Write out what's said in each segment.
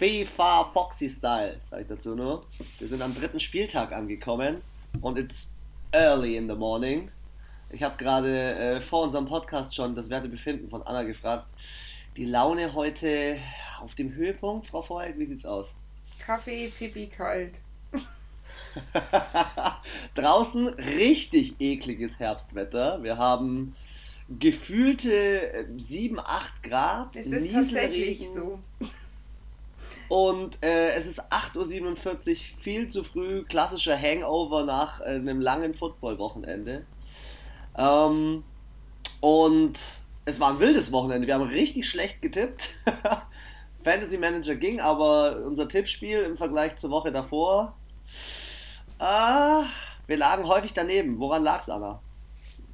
FIFA Foxy Style, sag ich dazu nur. Wir sind am dritten Spieltag angekommen und it's early in the morning. Ich habe gerade äh, vor unserem Podcast schon das Wertebefinden von Anna gefragt. Die Laune heute auf dem Höhepunkt, Frau Vorheck, wie sieht's aus? Kaffee, Pipi, kalt. Draußen richtig ekliges Herbstwetter. Wir haben gefühlte 7, äh, 8 Grad. Es ist tatsächlich so. Und äh, es ist 8.47 Uhr, viel zu früh, klassischer Hangover nach äh, einem langen Football-Wochenende. Ähm, und es war ein wildes Wochenende. Wir haben richtig schlecht getippt. Fantasy Manager ging, aber unser Tippspiel im Vergleich zur Woche davor, äh, wir lagen häufig daneben. Woran lag es, Anna?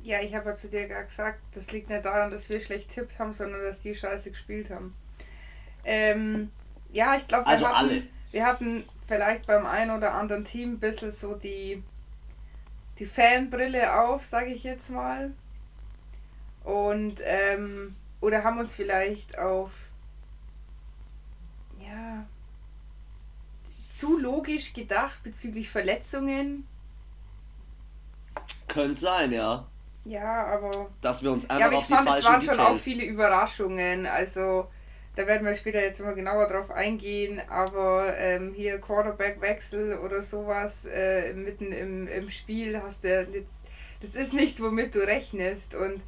Ja, ich habe ja zu dir gesagt, das liegt nicht daran, dass wir schlecht tippt haben, sondern dass die scheiße gespielt haben. Ähm, ja, ich glaube, wir, also hatten, wir hatten vielleicht beim einen oder anderen Team ein bisschen so die, die Fanbrille auf, sage ich jetzt mal. Und, ähm, oder haben uns vielleicht auf, ja, zu logisch gedacht bezüglich Verletzungen. Könnte sein, ja. Ja, aber. Dass wir uns einfach ja, aber ich auf fand, es waren schon auch viele Überraschungen. Also, da werden wir später jetzt mal genauer drauf eingehen, aber ähm, hier Quarterback-Wechsel oder sowas äh, mitten im, im Spiel hast du jetzt. Das ist nichts, womit du rechnest. Und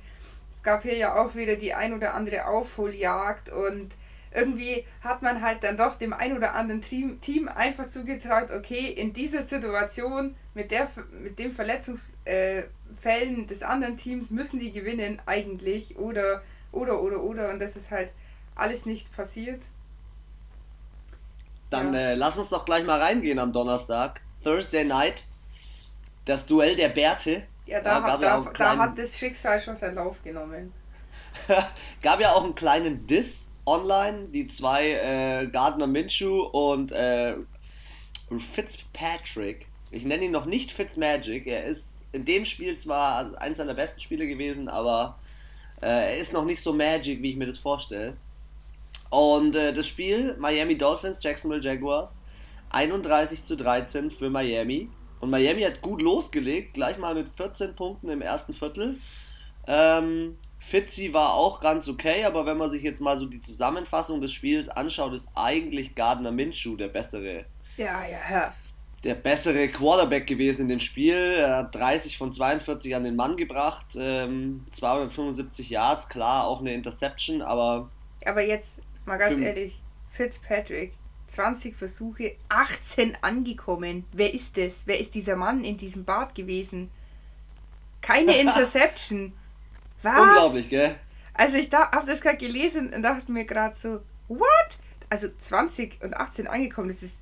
es gab hier ja auch wieder die ein oder andere Aufholjagd und irgendwie hat man halt dann doch dem ein oder anderen Team, Team einfach zugetraut, okay, in dieser Situation mit, der, mit den Verletzungsfällen äh, des anderen Teams müssen die gewinnen eigentlich oder oder oder oder und das ist halt alles nicht passiert. Dann ja. äh, lass uns doch gleich mal reingehen am Donnerstag. Thursday Night. Das Duell der Bärte. Ja, da, hat, da, ja da hat das Schicksal schon seinen Lauf genommen. gab ja auch einen kleinen Diss online. Die zwei äh, Gardner Minshew und äh, Fitzpatrick. Ich nenne ihn noch nicht Fitzmagic. Er ist in dem Spiel zwar eins seiner besten Spiele gewesen, aber äh, er ist noch nicht so magic, wie ich mir das vorstelle. Und äh, das Spiel Miami Dolphins, Jacksonville Jaguars, 31 zu 13 für Miami. Und Miami hat gut losgelegt, gleich mal mit 14 Punkten im ersten Viertel. Ähm, Fitzy war auch ganz okay, aber wenn man sich jetzt mal so die Zusammenfassung des Spiels anschaut, ist eigentlich Gardner Minshew der bessere. Ja, ja, ja. Der bessere Quarterback gewesen in dem Spiel. Er hat 30 von 42 an den Mann gebracht, ähm, 275 Yards, klar, auch eine Interception, aber. Aber jetzt, Mal ganz ehrlich, Fitzpatrick, 20 Versuche, 18 angekommen. Wer ist das? Wer ist dieser Mann in diesem Bad gewesen? Keine Interception. Was? Unglaublich, gell? Also ich da, habe das gerade gelesen und dachte mir gerade so, what? Also 20 und 18 angekommen, das ist,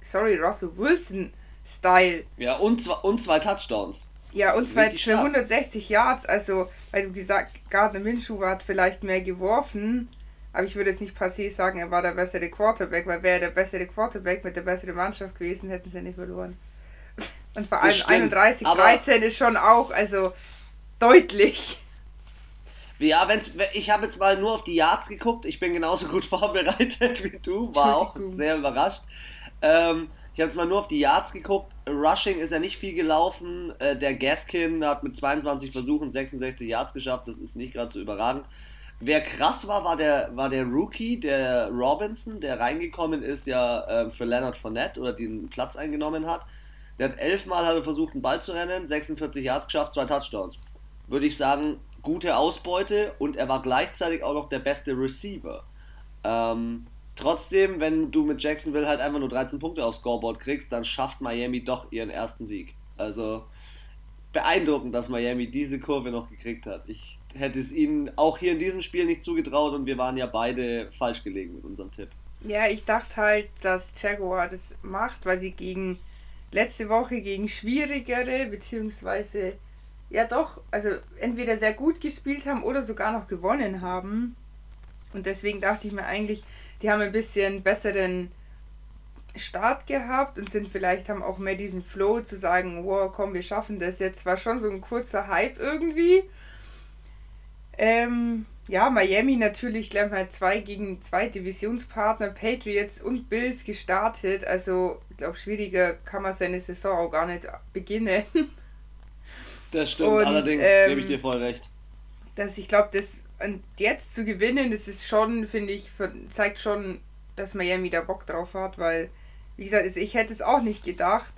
sorry, Russell Wilson Style. Ja, und, zwei, und zwei Touchdowns. Ja, und zwei für 160 Yards, also, weil du gesagt, Gardner Minshew hat vielleicht mehr geworfen, aber ich würde jetzt nicht passé sagen, er war der bessere Quarterback, weil wäre der bessere Quarterback mit der besseren Mannschaft gewesen, hätten sie nicht verloren. Und vor allem 31, 13 ist schon auch, also deutlich. Ja, wenn's, ich habe jetzt mal nur auf die Yards geguckt. Ich bin genauso gut vorbereitet wie du. War auch sehr überrascht. Ähm, ich habe jetzt mal nur auf die Yards geguckt. Rushing ist ja nicht viel gelaufen. Äh, der Gaskin hat mit 22 Versuchen 66 Yards geschafft. Das ist nicht gerade so überragend. Wer krass war, war der, war der Rookie, der Robinson, der reingekommen ist ja äh, für Leonard Fournette oder den Platz eingenommen hat. Der hat elfmal hat er versucht, einen Ball zu rennen, 46 Yards geschafft, zwei Touchdowns. Würde ich sagen, gute Ausbeute und er war gleichzeitig auch noch der beste Receiver. Ähm, trotzdem, wenn du mit Jacksonville halt einfach nur 13 Punkte aufs Scoreboard kriegst, dann schafft Miami doch ihren ersten Sieg. Also beeindruckend, dass Miami diese Kurve noch gekriegt hat. Ich hätte es ihnen auch hier in diesem Spiel nicht zugetraut und wir waren ja beide falsch gelegen mit unserem Tipp. Ja, ich dachte halt, dass Jaguar das macht, weil sie gegen letzte Woche gegen schwierigere, beziehungsweise ja doch, also entweder sehr gut gespielt haben oder sogar noch gewonnen haben. Und deswegen dachte ich mir eigentlich, die haben ein bisschen besseren Start gehabt und sind vielleicht haben auch mehr diesen Flow zu sagen, wow, komm, wir schaffen das jetzt. War schon so ein kurzer Hype irgendwie. Ähm, ja, Miami natürlich gleich mal zwei gegen zwei Divisionspartner, Patriots und Bills gestartet. Also, ich glaube, schwieriger kann man seine Saison auch gar nicht beginnen. Das stimmt, und, allerdings ähm, gebe ich dir voll recht. Dass ich glaube, das und jetzt zu gewinnen, das ist schon, finde ich, zeigt schon, dass Miami da Bock drauf hat, weil, wie gesagt, ich hätte es auch nicht gedacht,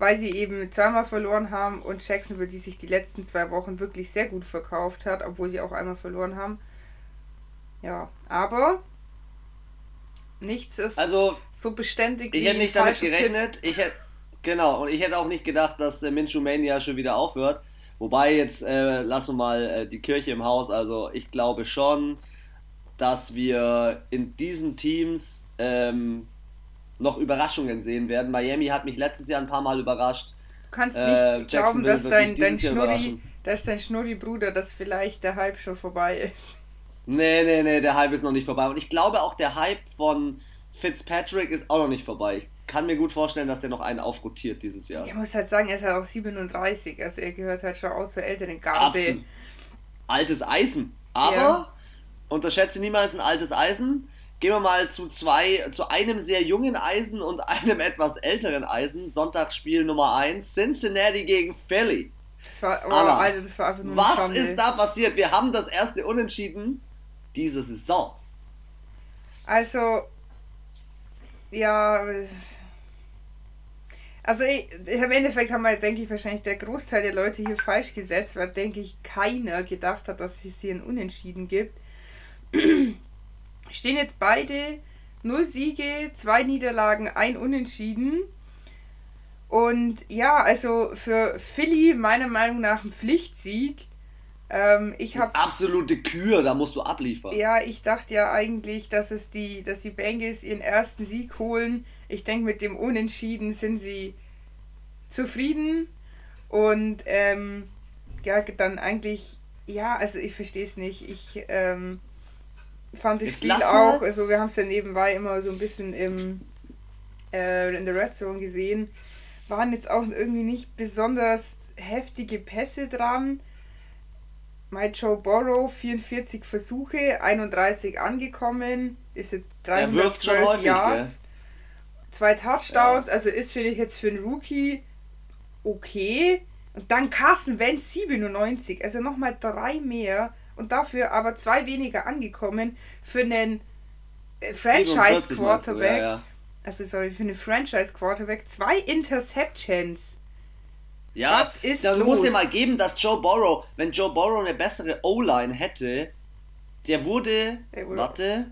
weil sie eben zweimal verloren haben und Jacksonville, die sich die letzten zwei Wochen wirklich sehr gut verkauft hat, obwohl sie auch einmal verloren haben. Ja, aber nichts ist also, so beständig. Ich hätte nicht damit gerechnet. Ich hätte, genau, und ich hätte auch nicht gedacht, dass äh, Minshew Mania schon wieder aufhört. Wobei jetzt äh, lassen wir mal äh, die Kirche im Haus. Also ich glaube schon, dass wir in diesen Teams ähm, noch Überraschungen sehen werden. Miami hat mich letztes Jahr ein paar Mal überrascht. Du kannst nicht äh, glauben, dass dein, dein Schnurri, dass dein Schnurri-Bruder, dass vielleicht der Hype schon vorbei ist. Nee, nee, nee, der Hype ist noch nicht vorbei. Und ich glaube auch, der Hype von Fitzpatrick ist auch noch nicht vorbei. Ich kann mir gut vorstellen, dass der noch einen aufrotiert dieses Jahr. Ich muss halt sagen, er ist halt auch 37, also er gehört halt schon auch zur älteren Garde. Absolut. Altes Eisen. Aber ja. unterschätze niemals ein altes Eisen. Gehen wir mal zu zwei, zu einem sehr jungen Eisen und einem etwas älteren Eisen. Sonntagsspiel Nummer 1, Cincinnati gegen Philly. Das war, oh, Anna, also das war einfach nur Was ist da passiert? Wir haben das erste Unentschieden diese Saison. Also, ja, also ich, im Endeffekt haben wir, denke ich, wahrscheinlich der Großteil der Leute hier falsch gesetzt, weil, denke ich, keiner gedacht hat, dass es hier ein Unentschieden gibt. Stehen jetzt beide null Siege, zwei Niederlagen, ein Unentschieden. Und ja, also für Philly meiner Meinung nach ein Pflichtsieg. Ähm, ich habe absolute Kür, da musst du abliefern. Ja, ich dachte ja eigentlich, dass es die, dass die Bengals ihren ersten Sieg holen. Ich denke, mit dem Unentschieden sind sie zufrieden und ähm, ja, dann eigentlich, ja, also ich verstehe es nicht. Ich ähm, fand Jetzt Spiel auch, also wir haben es ja nebenbei immer so ein bisschen im, äh, in der Red Zone gesehen, waren jetzt auch irgendwie nicht besonders heftige Pässe dran. My Joe Borrow 44 Versuche, 31 angekommen, ist jetzt 312 Yards, gell? zwei Touchdowns, ja. also ist finde ich jetzt für einen Rookie okay. Und dann Carson Wentz 97, also nochmal drei mehr und dafür aber zwei weniger angekommen für einen äh, Franchise Quarterback. Ja, ja. Also sorry, für einen Franchise Quarterback zwei Interceptions. Ja, Was ist da, du musst dir mal geben, dass Joe Borrow, wenn Joe Borrow eine bessere O-Line hätte, der wurde, wurde, warte,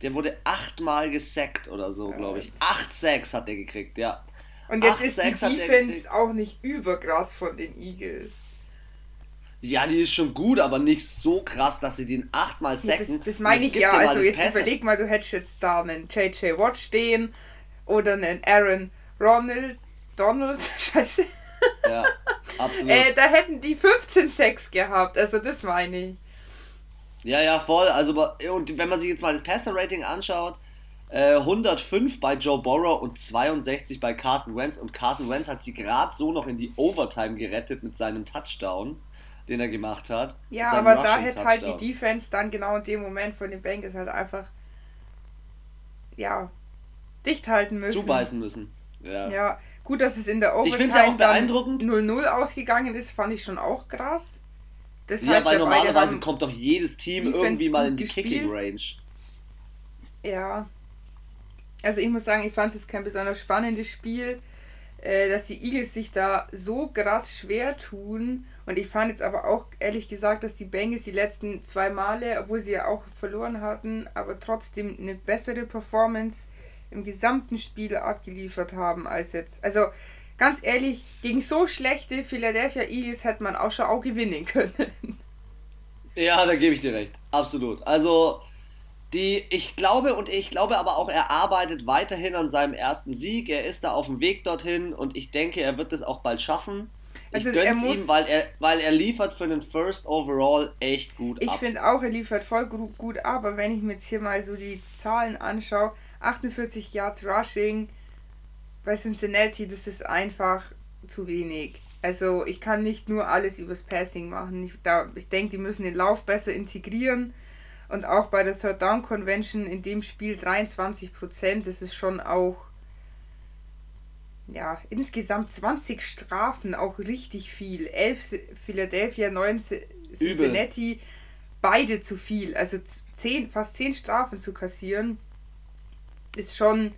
der wurde achtmal gesackt oder so, glaube ich. Acht Sacks hat er gekriegt, ja. Und jetzt Acht ist die Defense auch nicht überkrass von den Eagles. Ja, die ist schon gut, aber nicht so krass, dass sie den achtmal sacken. Ja, das, das meine ich ja. Also jetzt Pässe. überleg mal, du hättest jetzt da einen JJ Watt stehen oder einen Aaron Ronald Donald, scheiße. Ja, absolut. äh, da hätten die 15-6 gehabt, also das meine ich. Ja, ja, voll. Also, und wenn man sich jetzt mal das Passer-Rating anschaut, äh, 105 bei Joe Burrow und 62 bei Carson Wentz. Und Carson Wentz hat sie gerade so noch in die Overtime gerettet mit seinem Touchdown, den er gemacht hat. Ja, aber da hätte halt die Defense dann genau in dem Moment von den Bengals halt einfach, ja, dicht halten müssen. Zubeißen müssen. Ja. ja. Gut, dass es in der Overtime dann 0-0 ausgegangen ist, fand ich schon auch krass. Das ja, heißt, weil ja, normalerweise kommt doch jedes Team Defense irgendwie mal in die gespielt. Kicking Range. Ja. Also ich muss sagen, ich fand es kein besonders spannendes Spiel, äh, dass die Eagles sich da so krass schwer tun. Und ich fand jetzt aber auch ehrlich gesagt, dass die Bengals die letzten zwei Male, obwohl sie ja auch verloren hatten, aber trotzdem eine bessere Performance im gesamten Spiel abgeliefert haben als jetzt. Also ganz ehrlich, gegen so schlechte Philadelphia Eagles hätte man auch schon auch gewinnen können. Ja, da gebe ich dir recht. Absolut. Also die, ich glaube und ich glaube aber auch, er arbeitet weiterhin an seinem ersten Sieg. Er ist da auf dem Weg dorthin und ich denke, er wird es auch bald schaffen. Ich also gönn's ihm, weil er, weil er liefert für den First Overall echt gut Ich finde auch, er liefert voll gut, aber wenn ich mir jetzt hier mal so die Zahlen anschaue, 48 Yards Rushing bei Cincinnati, das ist einfach zu wenig. Also ich kann nicht nur alles übers Passing machen. Ich, ich denke, die müssen den Lauf besser integrieren. Und auch bei der Third Down Convention in dem Spiel 23 Prozent, das ist schon auch ja, insgesamt 20 Strafen, auch richtig viel. 11 Philadelphia, 9 Cincinnati, Übel. beide zu viel. Also 10, fast 10 Strafen zu kassieren, ist schon,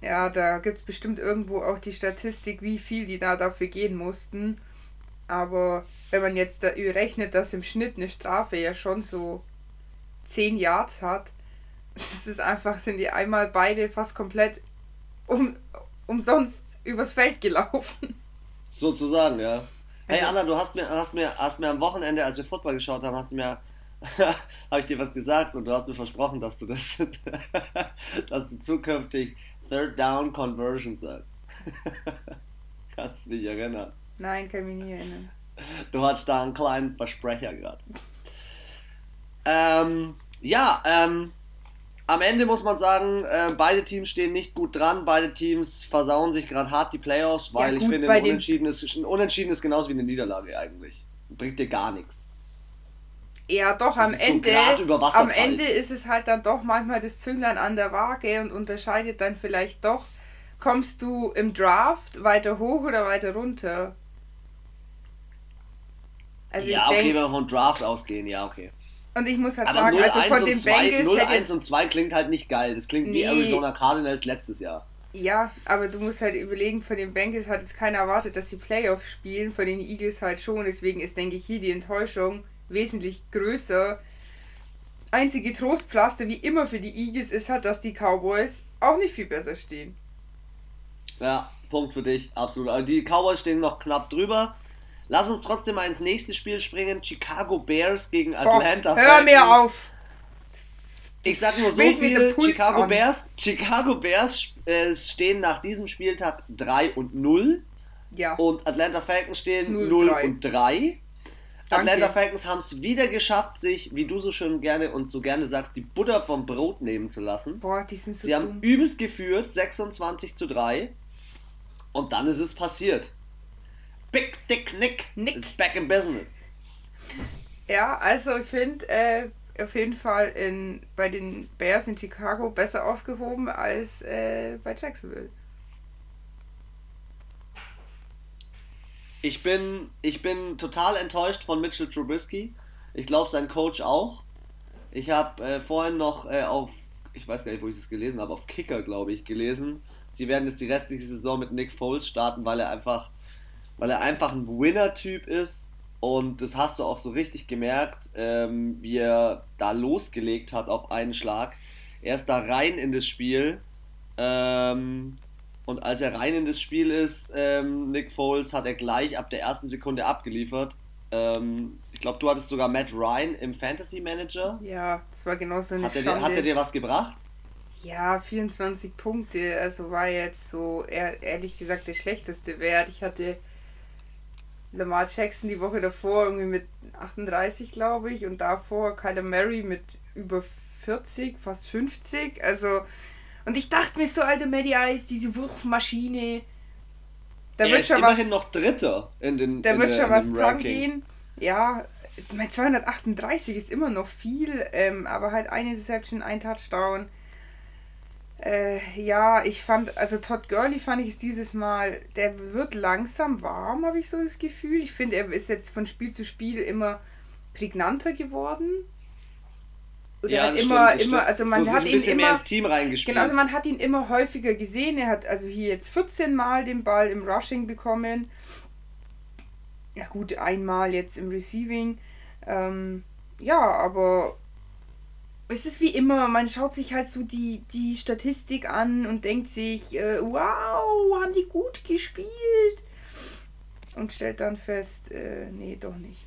ja, da gibt es bestimmt irgendwo auch die Statistik, wie viel die da dafür gehen mussten. Aber wenn man jetzt da rechnet, dass im Schnitt eine Strafe ja schon so 10 Yards hat, das ist einfach, sind die einmal beide fast komplett um, umsonst übers Feld gelaufen. Sozusagen, ja. Hey also, Anna, du hast mir, hast, mir, hast mir am Wochenende, als wir Football geschaut haben, hast du mir habe ich dir was gesagt und du hast mir versprochen, dass du das, dass du zukünftig Third Down Conversion sagst. Kannst du dich erinnern? Nein, kann mich nie erinnern. Du hattest da einen kleinen Versprecher gerade. Ähm, ja, ähm, am Ende muss man sagen, äh, beide Teams stehen nicht gut dran. Beide Teams versauen sich gerade hart die Playoffs, weil ja, gut, ich finde, ein Unentschieden, ist, ein Unentschieden ist genauso wie eine Niederlage eigentlich. Bringt dir gar nichts. Ja, doch, am Ende, so am Ende ist es halt dann doch manchmal das Zünglein an der Waage und unterscheidet dann vielleicht doch, kommst du im Draft weiter hoch oder weiter runter? Also ja, okay, denk, wenn wir von Draft ausgehen, ja, okay. Und ich muss halt Aber sagen, 0, also von den 2, Bengals. 0, 1 und 2 klingt halt nicht geil. Das klingt nee. wie Arizona Cardinals letztes Jahr. Ja, aber du musst halt überlegen, von den Bengals hat jetzt keiner erwartet, dass sie Playoffs spielen, von den Eagles halt schon. Deswegen ist, denke ich, hier die Enttäuschung wesentlich größer. Einzige Trostpflaster, wie immer für die Eagles, ist halt, dass die Cowboys auch nicht viel besser stehen. Ja, Punkt für dich, absolut. Also die Cowboys stehen noch knapp drüber. Lass uns trotzdem mal ins nächste Spiel springen. Chicago Bears gegen Atlanta Boah, Hör Falcons. mir auf! Ich sag nur so viel, Chicago Bears, Chicago Bears äh, stehen nach diesem Spieltag 3 und 0. Ja. Und Atlanta Falcons stehen 0, 0 und 3. Atlanta Falcons haben es wieder geschafft, sich, wie du so schön gerne und so gerne sagst, die Butter vom Brot nehmen zu lassen. Boah, die sind so Sie dumm. haben übelst geführt, 26 zu 3. Und dann ist es passiert. Big Dick Nick, Nick. is back in business. Ja, also ich finde äh, auf jeden Fall in, bei den Bears in Chicago besser aufgehoben als äh, bei Jacksonville. Ich bin, ich bin total enttäuscht von Mitchell Trubisky. Ich glaube, sein Coach auch. Ich habe äh, vorhin noch äh, auf, ich weiß gar nicht, wo ich das gelesen habe, auf Kicker, glaube ich, gelesen. Sie werden jetzt die restliche Saison mit Nick Foles starten, weil er einfach, weil er einfach ein Winner-Typ ist. Und das hast du auch so richtig gemerkt, ähm, wie er da losgelegt hat auf einen Schlag. Er ist da rein in das Spiel. Ähm, und als er rein in das Spiel ist, ähm, Nick Foles, hat er gleich ab der ersten Sekunde abgeliefert. Ähm, ich glaube, du hattest sogar Matt Ryan im Fantasy Manager. Ja, das war genauso eine hat er, hat er dir was gebracht? Ja, 24 Punkte. Also war jetzt so ehrlich gesagt der schlechteste Wert. Ich hatte Lamar Jackson die Woche davor irgendwie mit 38, glaube ich, und davor Kyler Murray mit über 40, fast 50. Also und ich dachte mir so, alte Maddie Ice, diese Wurfmaschine. Da er wird schon immerhin was, noch Dritter in den Da in wird der, schon was dran gehen. Ja, mein 238 ist immer noch viel, ähm, aber halt eine Deception, ein Touchdown. Äh, ja, ich fand, also Todd Gurley fand ich es dieses Mal, der wird langsam warm, habe ich so das Gefühl. Ich finde, er ist jetzt von Spiel zu Spiel immer prägnanter geworden. Oder ja, hat immer, stimmt, immer, also man so hat ihn immer ins Team reingespielt. Genau, also man hat ihn immer häufiger gesehen. Er hat also hier jetzt 14 Mal den Ball im Rushing bekommen. Ja gut, einmal jetzt im Receiving. Ähm, ja, aber es ist wie immer, man schaut sich halt so die, die Statistik an und denkt sich, äh, wow, haben die gut gespielt. Und stellt dann fest, äh, nee, doch nicht.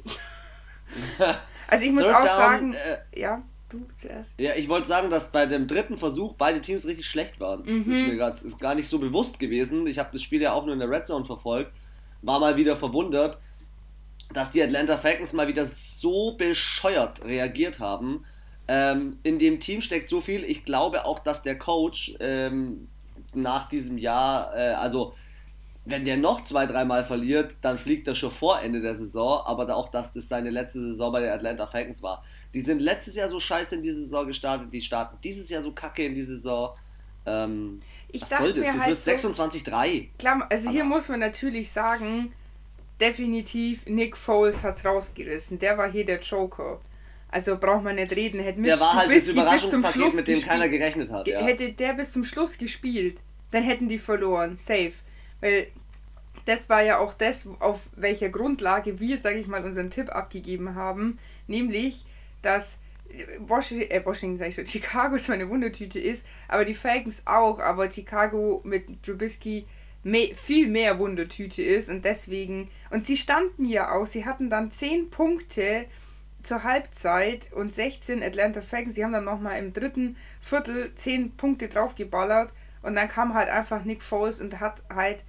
also ich muss auch sagen, äh, ja du zuerst. Ja, ich wollte sagen, dass bei dem dritten Versuch beide Teams richtig schlecht waren. Mhm. Das ist mir grad, gar nicht so bewusst gewesen. Ich habe das Spiel ja auch nur in der Red Zone verfolgt. War mal wieder verwundert, dass die Atlanta Falcons mal wieder so bescheuert reagiert haben. Ähm, in dem Team steckt so viel. Ich glaube auch, dass der Coach ähm, nach diesem Jahr, äh, also wenn der noch zwei, dreimal verliert, dann fliegt er schon vor Ende der Saison, aber auch, dass das seine letzte Saison bei den Atlanta Falcons war. Die sind letztes Jahr so scheiße in die Saison gestartet, die starten dieses Jahr so kacke in die Saison. Ähm, ich was soll das? Du halt wirst so, 26-3. Klar, also hier muss man natürlich sagen, definitiv Nick Foles hat es rausgerissen. Der war hier der Joker. Also braucht man nicht reden. Hätte der war halt das Überraschungspaket, mit dem keiner gerechnet hat. Ja. Hätte der bis zum Schluss gespielt, dann hätten die verloren. Safe. Weil das war ja auch das, auf welcher Grundlage wir, sage ich mal, unseren Tipp abgegeben haben. Nämlich, dass Washington, äh, Washington sag ich schon, Chicago zwar eine Wundertüte ist, aber die Falcons auch, aber Chicago mit Trubisky mehr, viel mehr Wundertüte ist und deswegen, und sie standen ja auch, sie hatten dann 10 Punkte zur Halbzeit und 16 Atlanta Falcons. Sie haben dann nochmal im dritten Viertel 10 Punkte draufgeballert und dann kam halt einfach Nick Foles und hat halt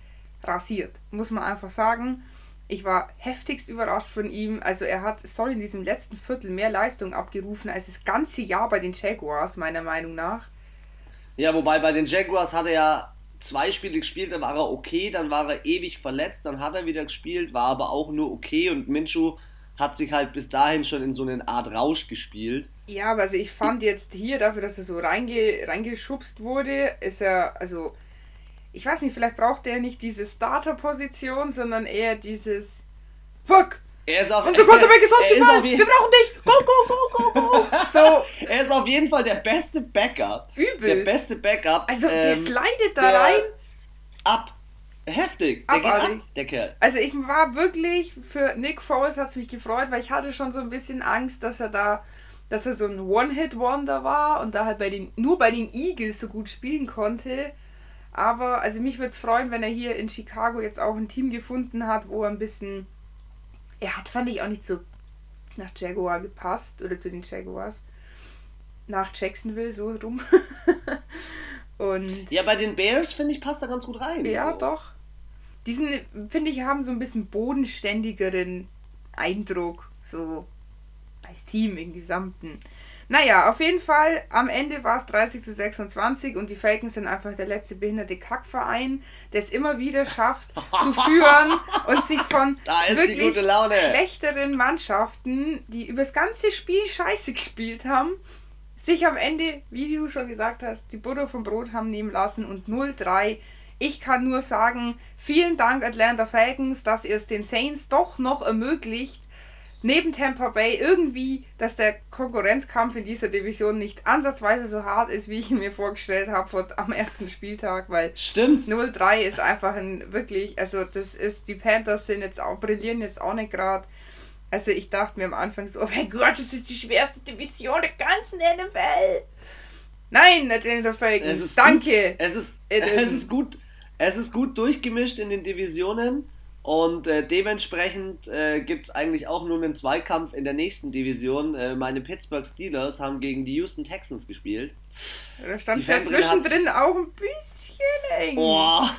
rasiert. Muss man einfach sagen. Ich war heftigst überrascht von ihm. Also er hat, soll in diesem letzten Viertel mehr Leistung abgerufen als das ganze Jahr bei den Jaguars, meiner Meinung nach. Ja, wobei bei den Jaguars hat er ja zwei Spiele gespielt, dann war er okay, dann war er ewig verletzt, dann hat er wieder gespielt, war aber auch nur okay und Minshu hat sich halt bis dahin schon in so eine Art Rausch gespielt. Ja, aber also ich fand jetzt hier dafür, dass er so reinge, reingeschubst wurde, ist er, also ich weiß nicht, vielleicht braucht er nicht diese Starter-Position, sondern eher dieses Fuck! Er ist auf, Unser Quarterback ist ausgefallen! Wir brauchen dich! Go, go, go, go, go! So. er ist auf jeden Fall der beste Backup. Übel. Der beste Backup. Also der ähm, slidet da rein. Ab. Heftig. Der geht ab, der Kerl. Also ich war wirklich, für Nick Foles hat es mich gefreut, weil ich hatte schon so ein bisschen Angst, dass er da, dass er so ein One-Hit-Wonder war und da halt bei den, nur bei den Eagles so gut spielen konnte. Aber also mich würde es freuen, wenn er hier in Chicago jetzt auch ein Team gefunden hat, wo er ein bisschen. Er hat, fand ich, auch nicht so nach Jaguar gepasst oder zu den Jaguars. Nach Jacksonville so rum. Und ja, bei den Bears finde ich passt er ganz gut rein. Ja, doch. Die sind, finde ich, haben so ein bisschen bodenständigeren Eindruck, so als Team im Gesamten. Naja, auf jeden Fall, am Ende war es 30 zu 26 und die Falcons sind einfach der letzte behinderte Kackverein, der es immer wieder schafft zu führen und sich von wirklich schlechteren Mannschaften, die über das ganze Spiel scheiße gespielt haben, sich am Ende, wie du schon gesagt hast, die Butter vom Brot haben nehmen lassen und 0-3 ich kann nur sagen, vielen Dank Atlanta Falcons, dass ihr es den Saints doch noch ermöglicht, neben Tampa Bay irgendwie, dass der Konkurrenzkampf in dieser Division nicht ansatzweise so hart ist, wie ich mir vorgestellt habe am ersten Spieltag, weil Stimmt. 0-3 ist einfach ein wirklich, also das ist, die Panthers sind jetzt auch, brillieren jetzt auch nicht gerade. Also ich dachte mir am Anfang so, oh mein Gott, das ist die schwerste Division der ganzen NFL. Nein, Atlanta Falcons, danke. Gut. Es ist, es ist gut, es ist gut durchgemischt in den Divisionen und äh, dementsprechend äh, gibt es eigentlich auch nur einen Zweikampf in der nächsten Division. Äh, meine Pittsburgh Steelers haben gegen die Houston Texans gespielt. Da stand es ja zwischendrin auch ein bisschen eng. Boah.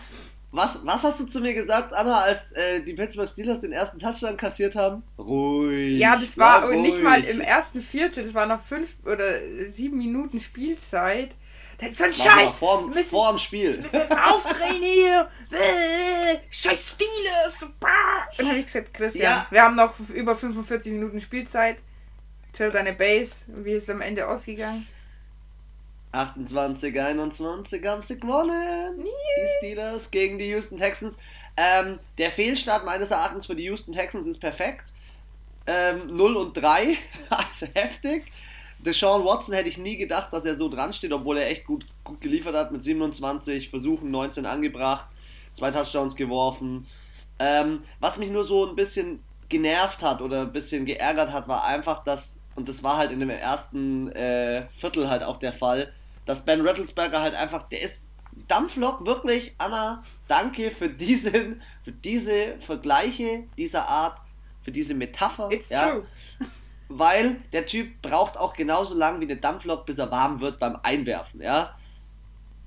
Was, was hast du zu mir gesagt, Anna, als äh, die Pittsburgh Steelers den ersten Touchdown kassiert haben? Ruhig. Ja, das war ja, nicht mal im ersten Viertel, das war noch fünf oder sieben Minuten Spielzeit. Das ist so ein Scheiß. Vor, wir müssen, vor dem Spiel. Wir müssen jetzt aufdrehen hier. Äh, Scheiß Steelers. Und dann habe ich gesagt, Christian, ja. wir haben noch über 45 Minuten Spielzeit. Chill deine Base. Wie ist es am Ende ausgegangen? 28, 21 haben sie gewonnen. Yeah. Die Steelers gegen die Houston Texans. Ähm, der Fehlstart meines Erachtens für die Houston Texans ist perfekt. Ähm, 0 und 3, also heftig. Deshaun Watson hätte ich nie gedacht, dass er so dran steht, obwohl er echt gut, gut geliefert hat mit 27 Versuchen, 19 angebracht, zwei Touchdowns geworfen. Ähm, was mich nur so ein bisschen genervt hat oder ein bisschen geärgert hat, war einfach, dass, und das war halt in dem ersten äh, Viertel halt auch der Fall, dass Ben Rattlesberger halt einfach, der ist Dampflok, wirklich, Anna, danke für diesen, für diese Vergleiche dieser Art, für diese Metapher. It's ja. true weil der Typ braucht auch genauso lang wie eine Dampflok, bis er warm wird beim Einwerfen, ja.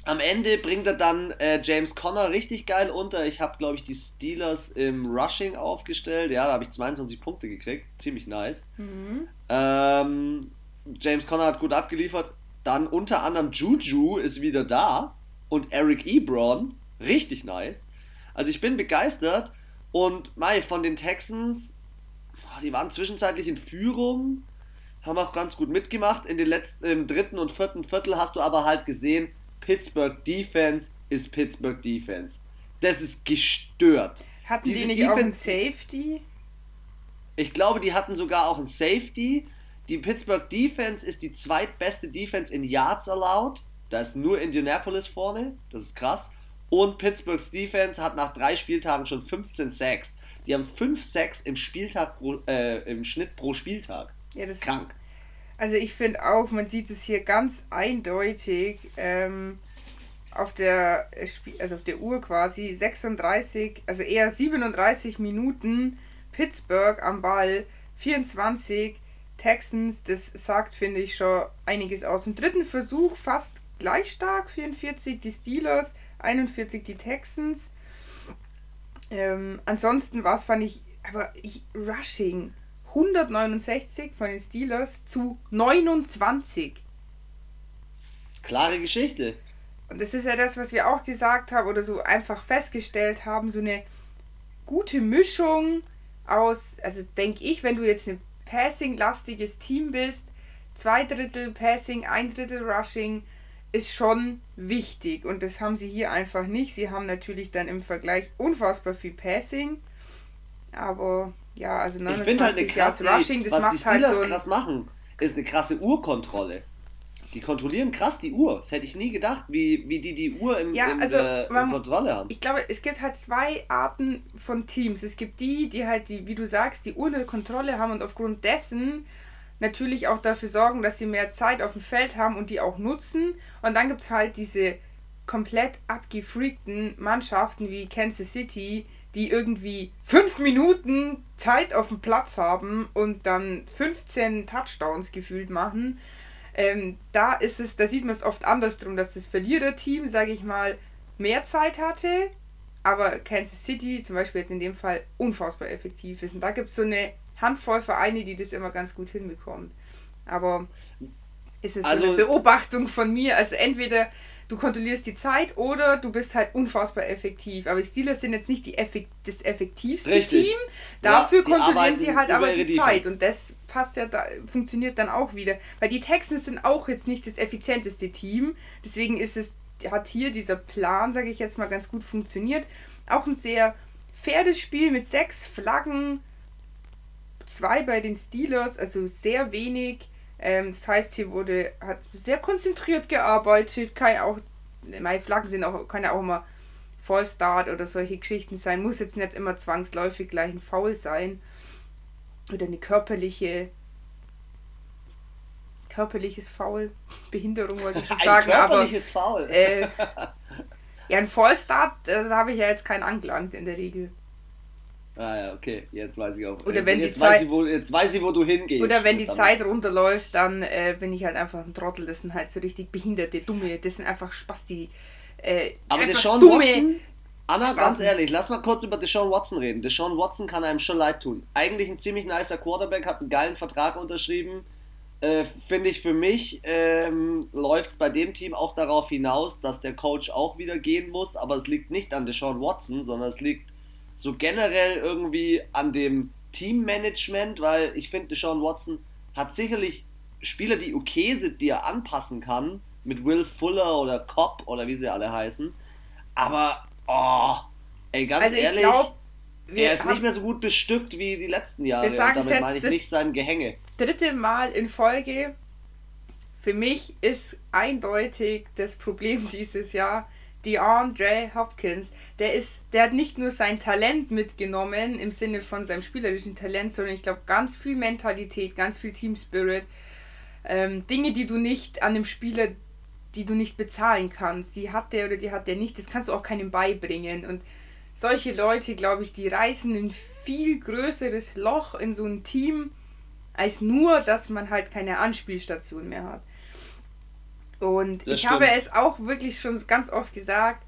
Am Ende bringt er dann äh, James Conner richtig geil unter. Ich habe, glaube ich, die Steelers im Rushing aufgestellt. Ja, da habe ich 22 Punkte gekriegt. Ziemlich nice. Mhm. Ähm, James Conner hat gut abgeliefert. Dann unter anderem Juju ist wieder da. Und Eric Ebron. Richtig nice. Also ich bin begeistert und Mai, von den Texans, die waren zwischenzeitlich in Führung, haben auch ganz gut mitgemacht. In den letzten, im dritten und vierten Viertel hast du aber halt gesehen, Pittsburgh Defense ist Pittsburgh Defense. Das ist gestört. Hatten Diese die nicht Defense, auch einen Safety? Ich glaube, die hatten sogar auch einen Safety. Die Pittsburgh Defense ist die zweitbeste Defense in Yards allowed. Da ist nur Indianapolis vorne. Das ist krass. Und Pittsburghs Defense hat nach drei Spieltagen schon 15 Sacks. Die haben 5 Sacks im, Spieltag pro, äh, im Schnitt pro Spieltag. Ja, das Krank. Also ich finde auch, man sieht es hier ganz eindeutig ähm, auf der also auf der Uhr quasi 36, also eher 37 Minuten Pittsburgh am Ball, 24 Texans, das sagt, finde ich, schon einiges aus. Im dritten Versuch fast gleich stark, 44 die Steelers, 41 die Texans. Ähm, ansonsten war es, fand ich, aber ich, Rushing, 169 von den Steelers zu 29. Klare Geschichte. Und das ist ja das, was wir auch gesagt haben oder so einfach festgestellt haben, so eine gute Mischung aus, also denke ich, wenn du jetzt ein Passing-lastiges Team bist, zwei Drittel Passing, ein Drittel Rushing, ist schon wichtig. Und das haben sie hier einfach nicht. Sie haben natürlich dann im Vergleich unfassbar viel Passing. Aber ja, also 29 halt eine krasse, Rushing, das was macht die halt so krass machen, ist eine krasse Uhrkontrolle. Die kontrollieren krass die Uhr. Das hätte ich nie gedacht, wie, wie die die Uhr im, ja, im, also, äh, in Kontrolle haben. Ich glaube, es gibt halt zwei Arten von Teams. Es gibt die, die halt, die, wie du sagst, die Uhr in der Kontrolle haben und aufgrund dessen natürlich auch dafür sorgen, dass sie mehr Zeit auf dem Feld haben und die auch nutzen. Und dann gibt es halt diese komplett abgefreakten Mannschaften wie Kansas City, die irgendwie fünf Minuten Zeit auf dem Platz haben und dann 15 Touchdowns gefühlt machen. Ähm, da ist es, da sieht man es oft andersrum, dass das Verliererteam, sage ich mal, mehr Zeit hatte, aber Kansas City zum Beispiel jetzt in dem Fall unfassbar effektiv ist. Und da gibt es so eine Handvoll Vereine, die das immer ganz gut hinbekommen. Aber ist es also, so eine Beobachtung von mir? Also entweder du kontrollierst die Zeit oder du bist halt unfassbar effektiv. Aber die Steelers sind jetzt nicht die effekt das effektivste richtig. Team. Dafür ja, kontrollieren sie halt aber die Zeit. Und das passt ja, da, funktioniert dann auch wieder. Weil die Texans sind auch jetzt nicht das effizienteste Team. Deswegen ist es, hat hier dieser Plan, sage ich jetzt mal, ganz gut funktioniert. Auch ein sehr faires Spiel mit sechs Flaggen. Zwei bei den Steelers, also sehr wenig. Ähm, das heißt, hier wurde, hat sehr konzentriert gearbeitet. Kein auch, meine Flaggen sind auch, kann ja auch immer Vollstart oder solche Geschichten sein. Muss jetzt nicht immer zwangsläufig gleich ein Foul sein. Oder eine körperliche körperliches Foul, Behinderung wollte ich schon sagen, ein körperliches aber Foul. Äh, ja, ein Vollstart, äh, da habe ich ja jetzt keinen angelangt in der Regel. Ah ja, okay, jetzt weiß ich auch. Oder wenn jetzt, die Zeit, weiß ich, wo, jetzt weiß ich, wo du hingehst. Oder wenn die Zeit runterläuft, dann äh, bin ich halt einfach ein Trottel. Das sind halt so richtig behinderte, dumme, das sind einfach Spasti. Äh, Aber der Sean dumme, Watson, Anna, Spaten. ganz ehrlich, lass mal kurz über Deshaun Watson reden. Deshaun Watson kann einem schon leid tun. Eigentlich ein ziemlich nicer Quarterback, hat einen geilen Vertrag unterschrieben. Äh, Finde ich für mich ähm, läuft es bei dem Team auch darauf hinaus, dass der Coach auch wieder gehen muss. Aber es liegt nicht an Deshaun Watson, sondern es liegt so generell irgendwie an dem Teammanagement, weil ich finde, Deshaun Watson hat sicherlich Spieler, die okay sind, die er anpassen kann, mit Will Fuller oder Cobb oder wie sie alle heißen. Aber, oh, ey, ganz also ehrlich, glaub, er ist nicht mehr so gut bestückt wie die letzten Jahre. Wir sagen und damit meine ich nicht sein Gehänge. Dritte Mal in Folge. Für mich ist eindeutig das Problem dieses Jahr, DeAndre Hopkins, der ist, der hat nicht nur sein Talent mitgenommen im Sinne von seinem spielerischen Talent, sondern ich glaube ganz viel Mentalität, ganz viel Team Spirit, ähm, Dinge, die du nicht an dem Spieler, die du nicht bezahlen kannst, die hat der oder die hat der nicht, das kannst du auch keinem beibringen und solche Leute, glaube ich, die reißen ein viel größeres Loch in so ein Team, als nur, dass man halt keine Anspielstation mehr hat. Und das ich stimmt. habe es auch wirklich schon ganz oft gesagt,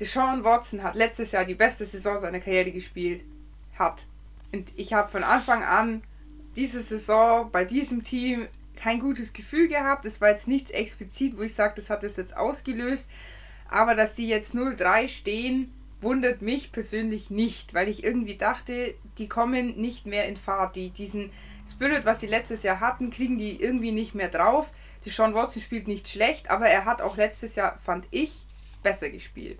Deshaun Watson hat letztes Jahr die beste Saison seiner Karriere gespielt. Hat. Und ich habe von Anfang an diese Saison bei diesem Team kein gutes Gefühl gehabt. Es war jetzt nichts explizit, wo ich sage, das hat es jetzt ausgelöst. Aber dass sie jetzt 0-3 stehen, wundert mich persönlich nicht, weil ich irgendwie dachte, die kommen nicht mehr in Fahrt. Die, diesen Spirit, was sie letztes Jahr hatten, kriegen die irgendwie nicht mehr drauf. Die Sean Watson spielt nicht schlecht, aber er hat auch letztes Jahr, fand ich, besser gespielt.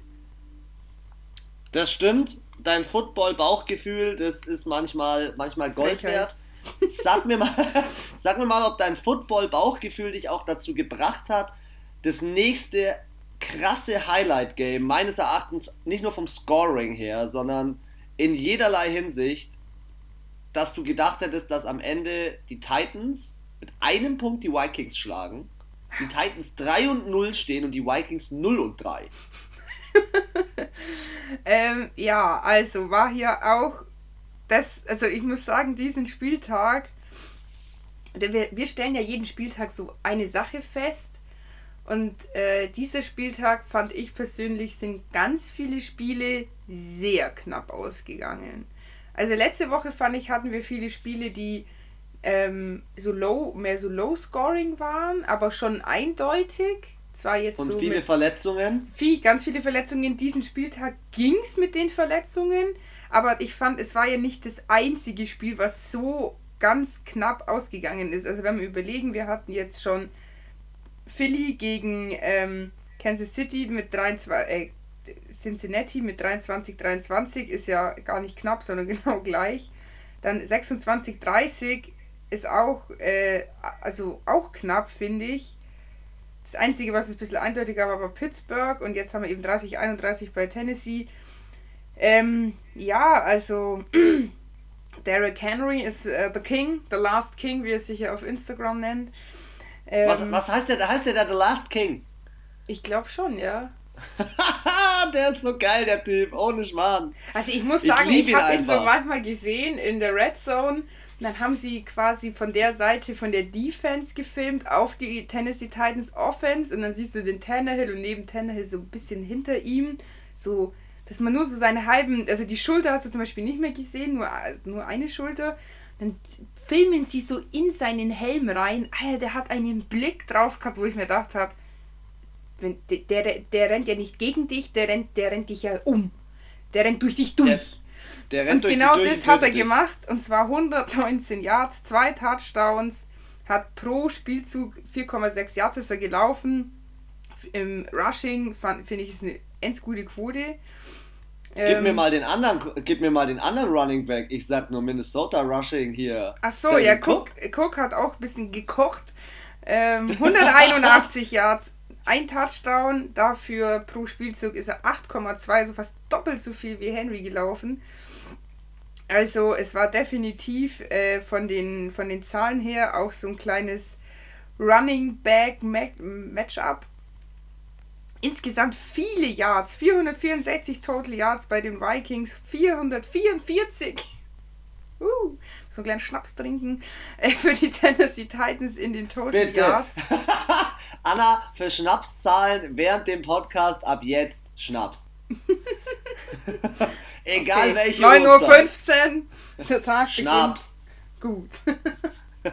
Das stimmt. Dein Football-Bauchgefühl, das ist manchmal, manchmal Gold wert. Sag mir, mal, sag mir mal, ob dein Football-Bauchgefühl dich auch dazu gebracht hat, das nächste krasse Highlight-Game, meines Erachtens nicht nur vom Scoring her, sondern in jederlei Hinsicht, dass du gedacht hättest, dass am Ende die Titans mit einem Punkt die Vikings schlagen, die Titans 3 und 0 stehen und die Vikings 0 und 3. ähm, ja, also war hier auch das, also ich muss sagen, diesen Spieltag, wir, wir stellen ja jeden Spieltag so eine Sache fest. Und äh, dieser Spieltag fand ich persönlich, sind ganz viele Spiele sehr knapp ausgegangen. Also letzte Woche fand ich, hatten wir viele Spiele, die ähm, so low, mehr so low scoring waren, aber schon eindeutig. Zwar jetzt Und so viele Verletzungen? Viel, ganz viele Verletzungen. Diesen Spieltag ging es mit den Verletzungen. Aber ich fand, es war ja nicht das einzige Spiel, was so ganz knapp ausgegangen ist. Also wenn wir überlegen, wir hatten jetzt schon Philly gegen ähm, Kansas City mit 23, äh, Cincinnati mit 23, 23 ist ja gar nicht knapp, sondern genau gleich. Dann 26, 30 ist auch, äh, also auch knapp, finde ich. Das Einzige, was ein bisschen eindeutiger war, war Pittsburgh und jetzt haben wir eben 30, 31 bei Tennessee. Ähm, ja, also Derek Henry ist uh, The King, The Last King, wie er sich ja auf Instagram nennt. Ähm, was, was heißt der? Heißt der da The Last King? Ich glaube schon, ja. der ist so geil, der Typ, ohne Schmarrn. Also ich muss sagen, ich, ich habe ihn so manchmal gesehen in der Red Zone. Dann haben sie quasi von der Seite, von der Defense gefilmt auf die Tennessee Titans Offense und dann siehst du den Tannehill und neben Tannehill so ein bisschen hinter ihm so dass man nur so seine halben, also die Schulter hast du zum Beispiel nicht mehr gesehen, nur, nur eine Schulter. Dann filmen sie so in seinen Helm rein. Alter, der hat einen Blick drauf gehabt, wo ich mir gedacht habe, der, der, der rennt ja nicht gegen dich, der rennt, der rennt dich ja um. Der rennt durch dich durch. Der, rennt und durch genau das hat er gemacht. Und zwar 119 Yards, zwei Touchdowns, hat pro Spielzug 4,6 Yards ist er gelaufen. Im Rushing finde ich ist eine ganz gute Quote. Gib ähm, mir mal den anderen, gib mir mal den anderen Running Back. Ich sag nur Minnesota Rushing hier. Ach so, ja, Cook, Cook hat auch ein bisschen gekocht. Ähm, 181 Yards, ein Touchdown. Dafür pro Spielzug ist er 8,2, so fast doppelt so viel wie Henry gelaufen. Also es war definitiv äh, von, den, von den Zahlen her auch so ein kleines Running Back Matchup insgesamt viele Yards, 464 Total Yards bei den Vikings, 444. Uh, so einen kleinen Schnaps trinken äh, für die Tennessee Titans in den Total Bitte. Yards. Anna, für Schnapszahlen während dem Podcast ab jetzt Schnaps. Egal okay. welche 9.15 Uhr, der Tag Schnaps. Beginnt. Gut.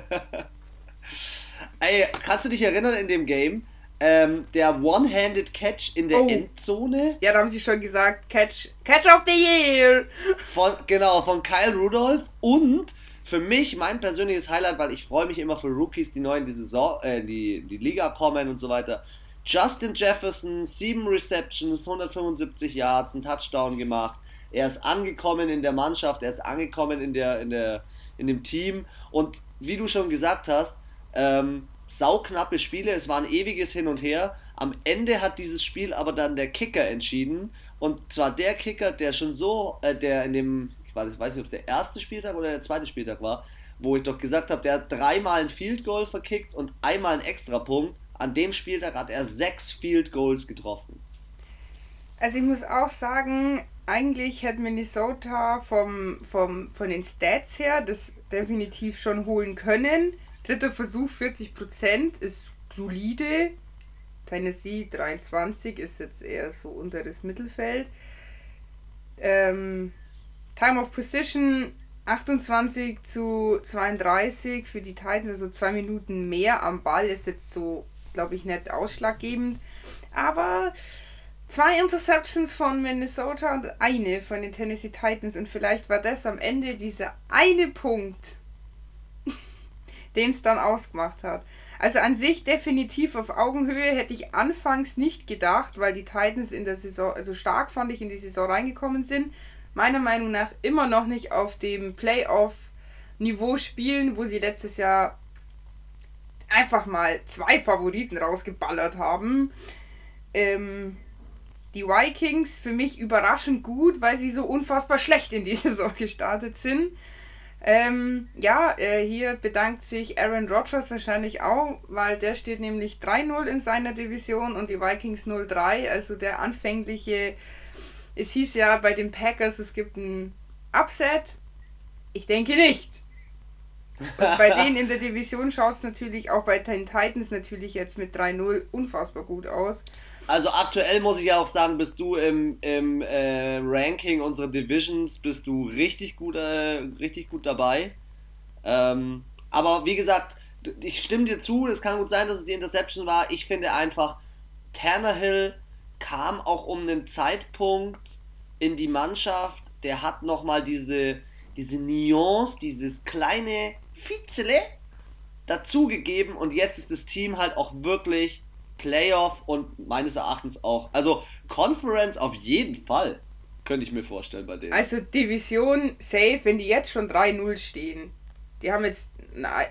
Ey, kannst du dich erinnern in dem Game, ähm, der One-Handed Catch in der oh. Endzone. Ja, da haben sie schon gesagt, Catch, Catch of the Year. Von, genau, von Kyle Rudolph und für mich mein persönliches Highlight, weil ich freue mich immer für Rookies, die neu in die Saison, äh, die, die Liga kommen und so weiter. Justin Jefferson, 7 Receptions, 175 Yards, ein Touchdown gemacht. Er ist angekommen in der Mannschaft, er ist angekommen in, der, in, der, in dem Team und wie du schon gesagt hast, ähm, sauknappe Spiele, es war ein ewiges Hin und Her. Am Ende hat dieses Spiel aber dann der Kicker entschieden. Und zwar der Kicker, der schon so, äh, der in dem, ich weiß nicht, ob es der erste Spieltag oder der zweite Spieltag war, wo ich doch gesagt habe, der hat dreimal ein Field Goal verkickt und einmal einen Extrapunkt. An dem Spieltag hat er sechs Field Goals getroffen. Also ich muss auch sagen, eigentlich hätte Minnesota vom, vom, von den Stats her das definitiv schon holen können. Dritter Versuch 40% ist solide. Tennessee 23 ist jetzt eher so unteres Mittelfeld. Ähm, Time of Position 28 zu 32 für die Titans, also zwei Minuten mehr am Ball ist jetzt so, glaube ich, nicht ausschlaggebend. Aber zwei Interceptions von Minnesota und eine von den Tennessee Titans. Und vielleicht war das am Ende dieser eine Punkt, den es dann ausgemacht hat. Also an sich definitiv auf Augenhöhe hätte ich anfangs nicht gedacht, weil die Titans in der Saison, also stark fand ich in die Saison reingekommen sind. Meiner Meinung nach immer noch nicht auf dem Playoff-Niveau spielen, wo sie letztes Jahr einfach mal zwei Favoriten rausgeballert haben. Ähm, die Vikings für mich überraschend gut, weil sie so unfassbar schlecht in die Saison gestartet sind. Ähm, ja, äh, hier bedankt sich Aaron Rodgers wahrscheinlich auch, weil der steht nämlich 3-0 in seiner Division und die Vikings 0-3. Also der anfängliche, es hieß ja bei den Packers, es gibt ein Upset. Ich denke nicht. Bei denen in der Division schaut es natürlich auch bei den Titans natürlich jetzt mit 3-0 unfassbar gut aus. Also aktuell muss ich ja auch sagen, bist du im, im äh, Ranking unserer Divisions, bist du richtig gut, äh, richtig gut dabei. Ähm, aber wie gesagt, ich stimme dir zu, es kann gut sein, dass es die Interception war. Ich finde einfach, Tannehill kam auch um einen Zeitpunkt in die Mannschaft, der hat nochmal diese, diese Nuance, dieses kleine Fizele dazugegeben und jetzt ist das Team halt auch wirklich Playoff und meines Erachtens auch. Also Conference auf jeden Fall, könnte ich mir vorstellen bei denen. Also Division safe, wenn die jetzt schon 3-0 stehen. Die haben jetzt,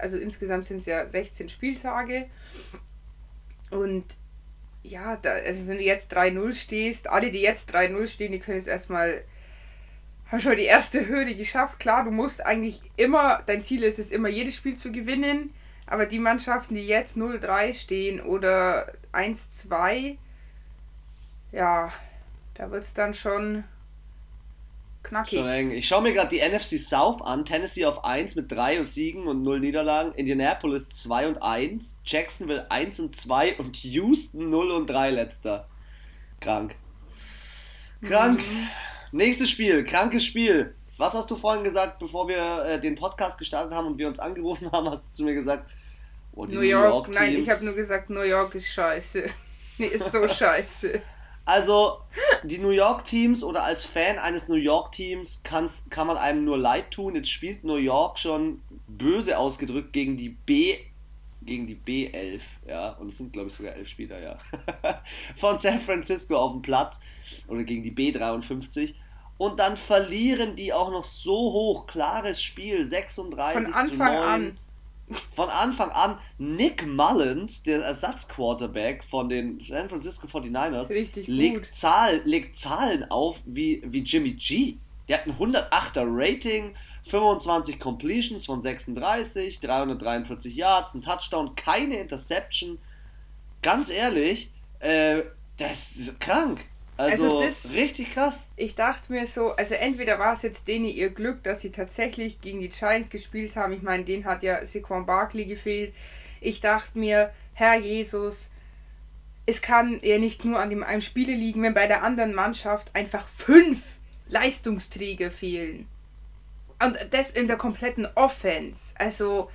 also insgesamt sind es ja 16 Spieltage. Und ja, da, also wenn du jetzt 3-0 stehst, alle, die jetzt 3-0 stehen, die können jetzt erstmal haben schon die erste Hürde geschafft. Klar, du musst eigentlich immer, dein Ziel ist es immer, jedes Spiel zu gewinnen. Aber die Mannschaften, die jetzt 0-3 stehen oder 1-2, ja, da wird es dann schon knackig. Schon eng. Ich schaue mir gerade die NFC South an. Tennessee auf 1 mit 3 Siegen und 0 Niederlagen. Indianapolis 2 und 1. Jacksonville 1 und 2 und Houston 0 und 3 letzter. Krank. Krank. Mhm. Nächstes Spiel. Krankes Spiel. Was hast du vorhin gesagt, bevor wir äh, den Podcast gestartet haben und wir uns angerufen haben, hast du zu mir gesagt, Oh, New, York, New York nein, ich habe nur gesagt, New York ist scheiße. nee, ist so scheiße. Also, die New York Teams oder als Fan eines New York Teams kann man einem nur leid tun. Jetzt spielt New York schon böse ausgedrückt gegen die B gegen die B11, ja, und es sind glaube ich sogar elf Spieler, ja, von San Francisco auf dem Platz. Oder gegen die B53 und dann verlieren die auch noch so hoch, klares Spiel, 36 von Anfang zu 9. an. Von Anfang an. Nick Mullins, der Ersatzquarterback von den San Francisco 49ers, legt, Zahl, legt Zahlen auf wie, wie Jimmy G. Der hat ein 108er Rating, 25 Completions von 36, 343 Yards, ein Touchdown, keine Interception. Ganz ehrlich, äh, das ist krank. Also, also das, richtig krass. Ich dachte mir so, also entweder war es jetzt denen ihr Glück, dass sie tatsächlich gegen die Giants gespielt haben. Ich meine, denen hat ja Saquon Barkley gefehlt. Ich dachte mir, Herr Jesus, es kann ja nicht nur an dem einen Spieler liegen, wenn bei der anderen Mannschaft einfach fünf Leistungsträger fehlen. Und das in der kompletten Offense. Also,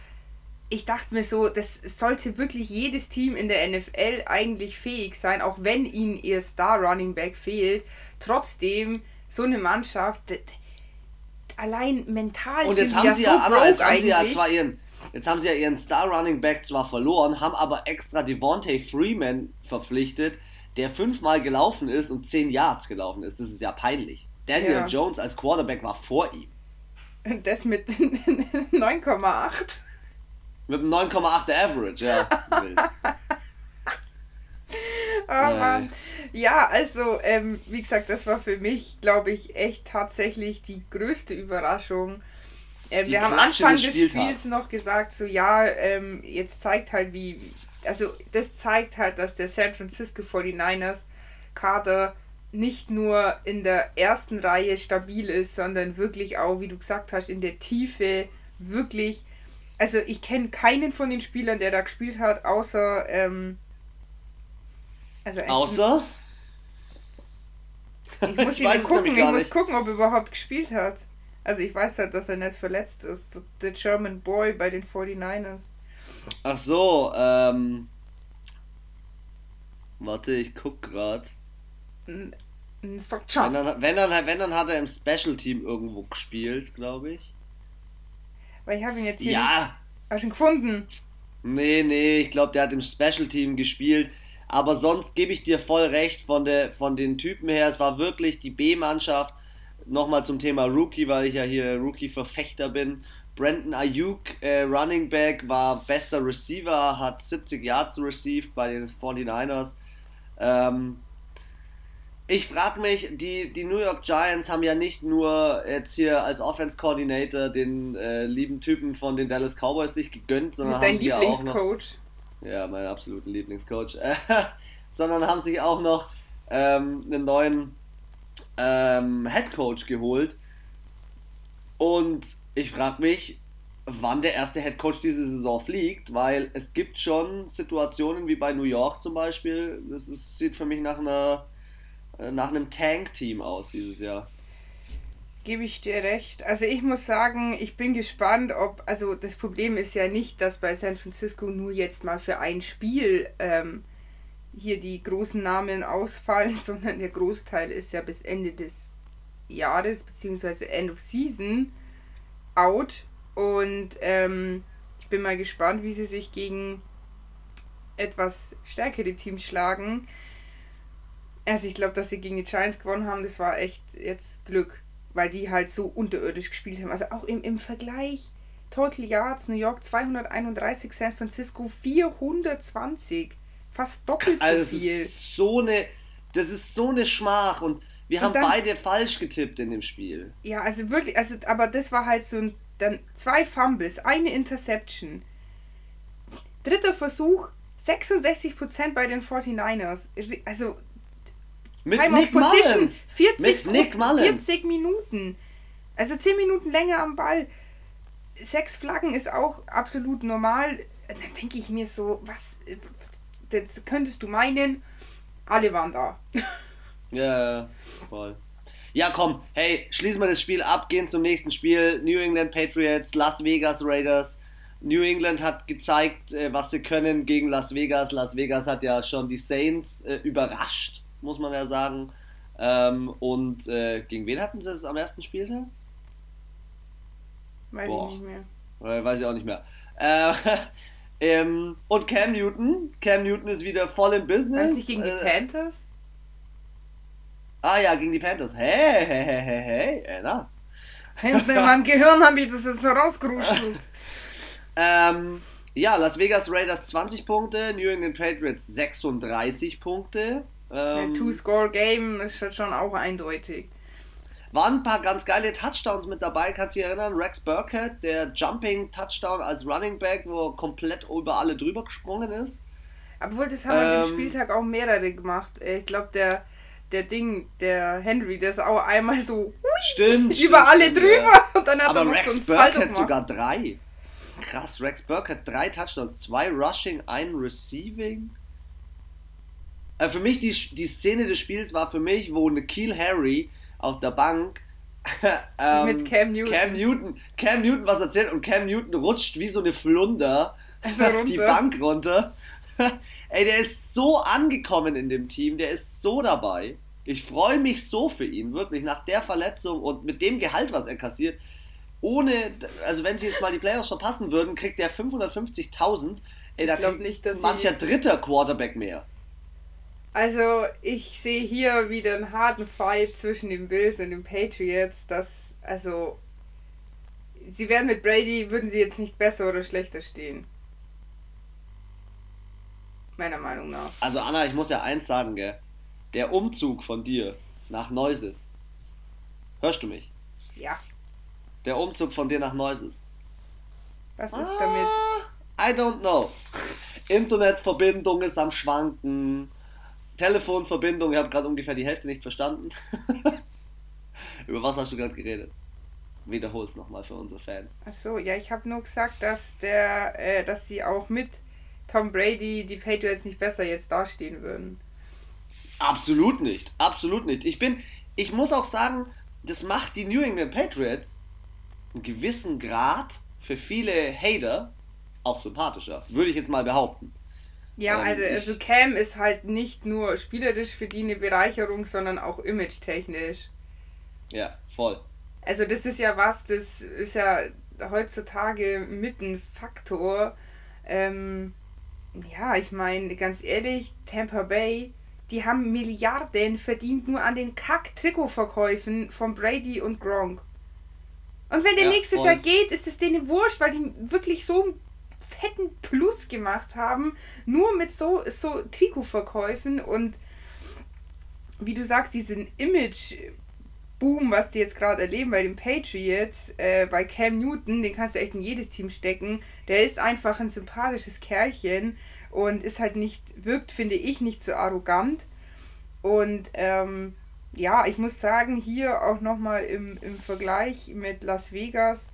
ich dachte mir so, das sollte wirklich jedes Team in der NFL eigentlich fähig sein, auch wenn ihnen ihr Star Running Back fehlt. Trotzdem so eine Mannschaft, allein mental Und jetzt haben sie ja, so Anna, jetzt haben sie ja zwar ihren Jetzt haben sie ja ihren Star Running Back zwar verloren, haben aber extra Devontae Freeman verpflichtet, der fünfmal gelaufen ist und zehn Yards gelaufen ist. Das ist ja peinlich. Daniel ja. Jones als Quarterback war vor ihm. Das mit 9,8. Mit einem 9,8 Average, ja. oh Mann. Ja, also, ähm, wie gesagt, das war für mich, glaube ich, echt tatsächlich die größte Überraschung. Äh, wir haben Anfang des, des Spiels noch gesagt, so ja, ähm, jetzt zeigt halt wie, also das zeigt halt, dass der San Francisco 49ers Kader nicht nur in der ersten Reihe stabil ist, sondern wirklich auch, wie du gesagt hast, in der Tiefe wirklich also ich kenne keinen von den Spielern, der da gespielt hat, außer. Ähm, also außer? Ich muss ich ihn gucken, ich muss gucken, ob er überhaupt gespielt hat. Also ich weiß halt, dass er nicht verletzt ist. Der German Boy bei den 49ers. Ach so, ähm. Warte, ich guck grad. Ein, ein Wenn dann, wenn, dann, wenn dann hat er im Special Team irgendwo gespielt, glaube ich. Weil ich habe ihn jetzt hier ja. nicht, schon gefunden. Nee, nee, ich glaube, der hat im Special Team gespielt. Aber sonst gebe ich dir voll recht von, der, von den Typen her. Es war wirklich die B-Mannschaft. Nochmal zum Thema Rookie, weil ich ja hier Rookie-Verfechter bin. Brandon Ayuk, äh, Running Back, war bester Receiver, hat 70 Yards received bei den 49ers. Ähm, ich frage mich, die, die New York Giants haben ja nicht nur jetzt hier als Offense Coordinator den äh, lieben Typen von den Dallas Cowboys sich gegönnt, sondern Mit haben sie Lieblingscoach. Noch, ja, mein absoluter Lieblingscoach. sondern haben sich auch noch ähm, einen neuen ähm, Head Coach geholt. Und ich frage mich, wann der erste Head Coach diese Saison fliegt, weil es gibt schon Situationen wie bei New York zum Beispiel. Das ist, sieht für mich nach einer nach einem Tank-Team aus dieses Jahr. Gebe ich dir recht. Also ich muss sagen, ich bin gespannt, ob, also das Problem ist ja nicht, dass bei San Francisco nur jetzt mal für ein Spiel ähm, hier die großen Namen ausfallen, sondern der Großteil ist ja bis Ende des Jahres, beziehungsweise End of Season, out. Und ähm, ich bin mal gespannt, wie sie sich gegen etwas stärkere Teams schlagen. Also ich glaube, dass sie gegen die Giants gewonnen haben, das war echt jetzt Glück, weil die halt so unterirdisch gespielt haben. Also auch im, im Vergleich, Total Yards, New York 231, San Francisco 420. Fast doppelt so also viel. Das ist so eine, das ist so eine Schmach und wir und haben dann, beide falsch getippt in dem Spiel. Ja, also wirklich, also, aber das war halt so ein, dann zwei Fumbles, eine Interception. Dritter Versuch, 66% bei den 49ers. Also mit Time Nick of Position. Mullins. 40, Mit Nick Mullins. 40 Minuten. Also 10 Minuten länger am Ball. Sechs Flaggen ist auch absolut normal. Dann denke ich mir so, was das könntest du meinen, alle waren da. ja, voll. Ja, komm, hey, schließen wir das Spiel ab, gehen zum nächsten Spiel. New England Patriots, Las Vegas Raiders. New England hat gezeigt, äh, was sie können gegen Las Vegas. Las Vegas hat ja schon die Saints äh, überrascht muss man ja sagen. Ähm, und äh, gegen wen hatten sie es am ersten Spieltag? Weiß Boah. ich nicht mehr. Äh, weiß ich auch nicht mehr. Äh, ähm, und Cam Newton. Cam Newton ist wieder voll im Business. Weiß nicht gegen die äh, Panthers? Ah ja, gegen die Panthers. Hey, hey, hey, hey, hey, Anna. In meinem Gehirn habe ich das jetzt rausgeruschelt. ähm, ja, Las Vegas Raiders 20 Punkte, New England Patriots 36 Punkte. Ähm, Two-Score-Game ist schon auch eindeutig. Waren ein paar ganz geile Touchdowns mit dabei, kannst du dich erinnern? Rex Burkhead, der Jumping-Touchdown als Running Back, wo er komplett über alle drüber gesprungen ist. Obwohl, das haben ähm, an dem Spieltag auch mehrere gemacht. Ich glaube, der, der Ding, der Henry, der ist auch einmal so stimmt, über stimmt, alle drüber ja. und dann hat Aber er noch Rex so ein Burkhead sogar drei. Krass, Rex Burkhead drei Touchdowns, zwei Rushing, ein Receiving. Äh, für mich, die, die Szene des Spiels war für mich, wo Nikhil Harry auf der Bank ähm, mit Cam Newton. Cam Newton. Cam Newton was erzählt und Cam Newton rutscht wie so eine Flunder also die Bank runter. Ey, der ist so angekommen in dem Team, der ist so dabei. Ich freue mich so für ihn, wirklich, nach der Verletzung und mit dem Gehalt, was er kassiert. Ohne, also wenn sie jetzt mal die Playoffs verpassen würden, kriegt der 550.000. Ey, da kriegt nicht, mancher dritter Quarterback mehr. Also, ich sehe hier wieder einen harten Fight zwischen den Bills und den Patriots. Das, also, sie wären mit Brady, würden sie jetzt nicht besser oder schlechter stehen. Meiner Meinung nach. Also, Anna, ich muss ja eins sagen, gell. Der Umzug von dir nach Neuses. Hörst du mich? Ja. Der Umzug von dir nach Neuses. Was ist ah, damit? I don't know. Internetverbindung ist am Schwanken. Telefonverbindung, ich habe gerade ungefähr die Hälfte nicht verstanden. Über was hast du gerade geredet? Wiederhol es nochmal für unsere Fans. Achso, ja, ich habe nur gesagt, dass der, äh, dass sie auch mit Tom Brady die Patriots nicht besser jetzt dastehen würden. Absolut nicht, absolut nicht. Ich bin, ich muss auch sagen, das macht die New England Patriots einen gewissen Grad für viele Hater auch sympathischer, würde ich jetzt mal behaupten. Ja, Ähm, also, also Cam ist halt nicht nur spielerisch für die eine Bereicherung, sondern auch image-technisch. Ja, voll. Also das ist ja was, das ist ja heutzutage mit ein Faktor. Ähm, ja, ich meine, ganz ehrlich, Tampa Bay, die haben Milliarden verdient nur an den Kack-Trikotverkäufen von Brady und Gronk. Und wenn der Ja, nächstes voll. Jahr geht, ist es denen wurscht, weil die wirklich so fetten Plus gemacht haben, nur mit so, so Trikotverkäufen und wie du sagst, diesen Image Boom, was die jetzt gerade erleben bei den Patriots, äh, bei Cam Newton, den kannst du echt in jedes Team stecken. Der ist einfach ein sympathisches Kerlchen und ist halt nicht, wirkt, finde ich, nicht so arrogant. Und ähm, ja, ich muss sagen, hier auch nochmal im, im Vergleich mit Las Vegas,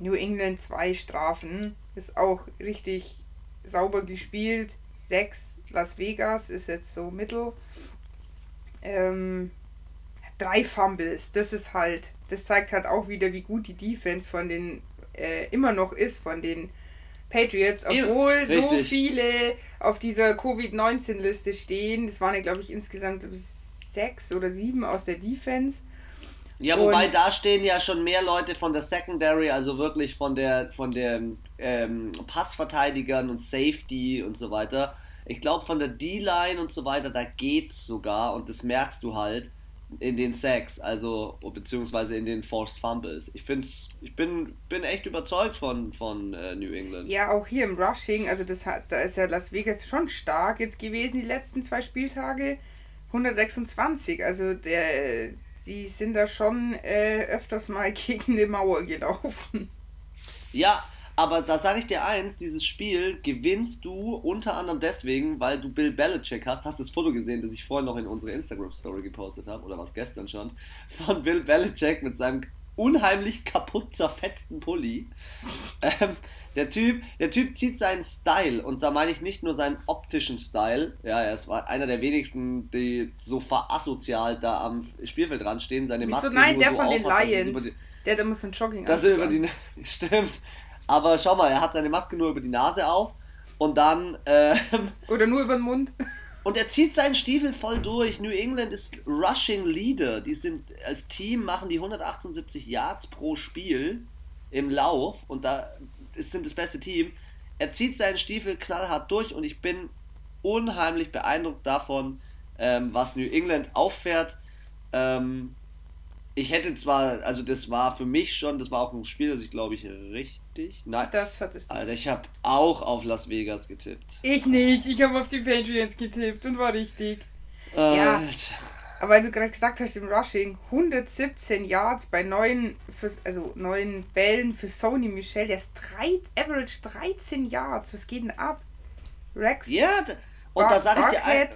New England zwei Strafen, ist auch richtig sauber gespielt. Sechs Las Vegas ist jetzt so mittel. Ähm, drei Fumbles, das ist halt, das zeigt halt auch wieder, wie gut die Defense von den äh, immer noch ist, von den Patriots, Ja, obwohl so richtig. viele auf dieser Covid-19-Liste stehen. Das waren ja, glaube ich, insgesamt sechs oder sieben aus der Defense. Ja, wobei Und- da stehen ja schon mehr Leute von der Secondary, also wirklich von der von den ähm, Passverteidigern und Safety und so weiter. Ich glaube von der D-Line und so weiter, da geht's sogar und das merkst du halt in den Sacks, also beziehungsweise in den Forced Fumbles. Ich find's, ich bin, bin echt überzeugt von, von äh, New England. Ja, auch hier im Rushing, also das hat, da ist ja Las Vegas schon stark jetzt gewesen, die letzten zwei Spieltage. 126, also der, die sind da schon äh, öfters mal gegen eine Mauer gelaufen. Ja, aber da sage ich dir eins, dieses Spiel gewinnst du unter anderem deswegen, weil du Bill Belichick hast. Hast du das Foto gesehen, das ich vorhin noch in unsere Instagram-Story gepostet habe, oder was gestern schon, von Bill Belichick mit seinem unheimlich kaputt zerfetzten Pulli. Ähm, der Typ, der Typ zieht seinen Style und da meine ich nicht nur seinen optischen Style. Ja, er war einer der wenigsten, die so verasozial da am Spielfeld dran stehen. Seine Wieso? Maske Nein, nur der so von den über Lions. die- Der hat immer so ein Jogging dass er über die stimmt. Aber schau mal, er hat seine Maske nur über die Nase auf und dann ähm, Oder nur über den Mund. und er zieht seinen Stiefel voll durch. New England ist Rushing Leader. Die sind als Team machen die 178 Yards pro Spiel im Lauf und da ist, sind das beste Team. Er zieht seinen Stiefel knallhart durch und ich bin unheimlich beeindruckt davon, ähm, was New England auffährt. Ähm, ich hätte zwar, also das war für mich schon, das war auch ein Spiel, das ich glaube ich richtig. Nein, Das hattest du. Alter, ich habe auch auf Las Vegas getippt. Ich nicht, ich habe auf die Patriots getippt und war richtig. Ja. Ja. Aber weil du gerade gesagt hast, im Rushing, 117 Yards bei neun, also neun Bällen für Sony Michel, der ist drei, Average 13 Yards. Was geht denn ab? Rex Ja, und da sage ich dir, ein,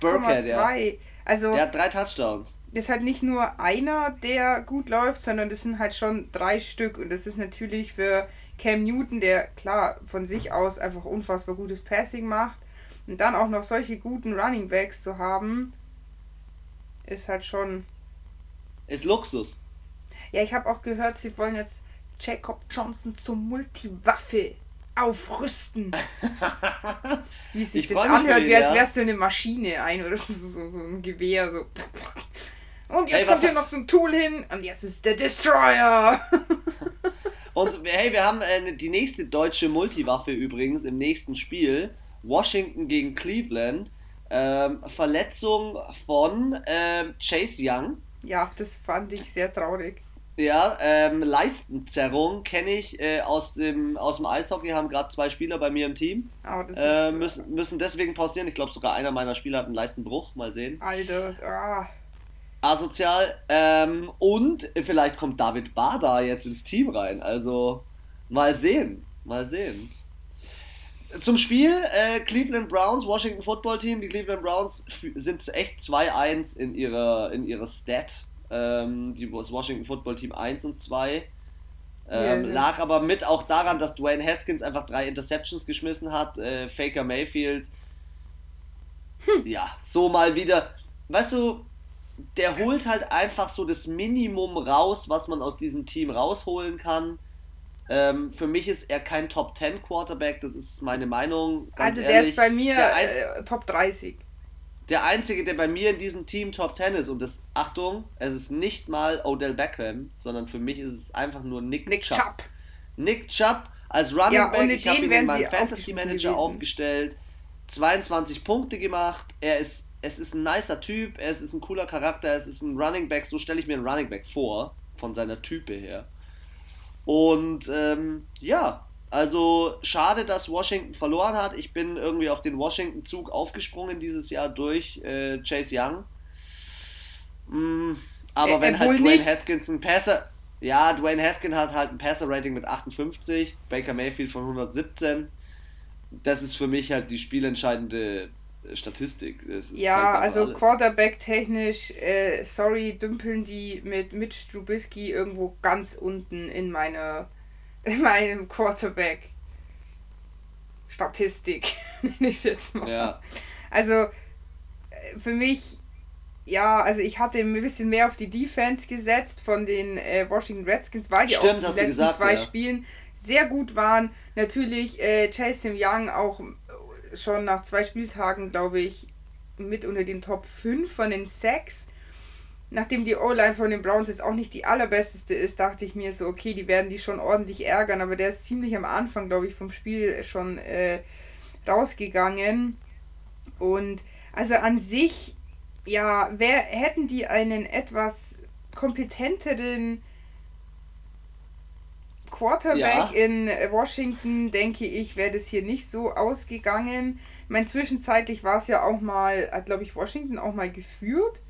Burkhead, Burkhead, 8,2. Also, der hat drei Touchdowns. das ist halt nicht nur einer, der gut läuft, sondern das sind halt schon drei Stück. Und das ist natürlich für Cam Newton, der klar von sich aus einfach unfassbar gutes Passing macht. Und dann auch noch solche guten Running Backs zu haben, ist halt schon. Ist Luxus. Ja, ich habe auch gehört, sie wollen jetzt Jacob Johnson zur Multiwaffe aufrüsten. Wie sich Ich das anhört, wie als wärst du eine Maschine ein oder so, so, ein Gewehr. So. Und jetzt Hey, kommt hier noch so ein Tool hin und jetzt ist der Destroyer. Und hey, wir haben äh, die nächste deutsche Multiwaffe übrigens im nächsten Spiel. Washington gegen Cleveland. Ähm, Verletzung von ähm, Chase Young. ja, das fand ich sehr traurig. Ja, ähm, Leistenzerrung kenne ich äh, aus, dem, aus dem Eishockey, haben gerade zwei Spieler bei mir im Team. Äh, ist. müssen, müssen deswegen pausieren. Ich glaube sogar einer meiner Spieler hat einen Leistenbruch. Mal sehen. Alter, ah. Asozial. Ähm, und vielleicht kommt David Bader jetzt ins Team rein. Also mal sehen. Mal sehen. Zum Spiel äh, Cleveland Browns, Washington Football Team. Die Cleveland Browns sind echt 2-1 in ihrer, in ihrer Stat. Ähm, die, das Washington Football Team 1 und 2. Ähm, Ja. Lag aber mit auch daran, dass Dwayne Haskins einfach drei Interceptions geschmissen hat. Äh, Faker Mayfield. Ja, so mal wieder. Weißt du, der holt halt einfach so das Minimum raus, was man aus diesem Team rausholen kann. Ähm, für mich ist er kein Top 10 Quarterback, das ist meine Meinung. also der ist bei mir äh, Top 30. Der einzige, der bei mir in diesem Team Top 10 ist, und das, Achtung, es ist nicht mal Odell Beckham, sondern für mich ist es einfach nur Nick, Nick Chubb. Chubb. Nick Chubb als Running ja, Back, ich habe ihn in meinem Fantasy Manager aufgestellt, 22 Punkte gemacht, er ist, es ist ein nicer Typ, es ist ein cooler Charakter, es ist ein Running Back, so stelle ich mir einen Running Back vor, von seiner Type her. Und ähm, ja, also schade, dass Washington verloren hat. Ich bin irgendwie auf den Washington-Zug aufgesprungen dieses Jahr durch äh, Chase Young. Mm, aber äh, wenn halt Dwayne nicht. Haskins ein Passer. Ja, Dwayne Haskins hat halt ein Passer-Rating mit 58, Baker Mayfield von 117. Das ist für mich halt die spielentscheidende Statistik. ja, also Quarterback-technisch, äh, sorry, dümpeln die mit Mitch Trubisky irgendwo ganz unten in meiner in meinem Quarterback Statistik, nenne ich es jetzt mal. Ja. Also äh, für mich, ja, also ich hatte ein bisschen mehr auf die Defense gesetzt von den äh, Washington Redskins, weil die Stimmt, auch die letzten gesagt, zwei ja. Spielen sehr gut waren. Natürlich äh, Chase Young auch schon nach zwei Spieltagen, glaube ich, mit unter den Top 5 von den Sacks nachdem die O-Line von den Browns jetzt auch nicht die allerbesteste ist, dachte ich mir so, okay, die werden die schon ordentlich ärgern, aber der ist ziemlich am Anfang, glaube ich, vom Spiel schon äh, rausgegangen. Und also an sich, ja, wer hätten die einen etwas kompetenteren Quarterback ja. in Washington, denke ich, wäre das hier nicht so ausgegangen. Ich meine, zwischenzeitlich war es ja auch mal, hat glaube ich Washington auch mal geführt.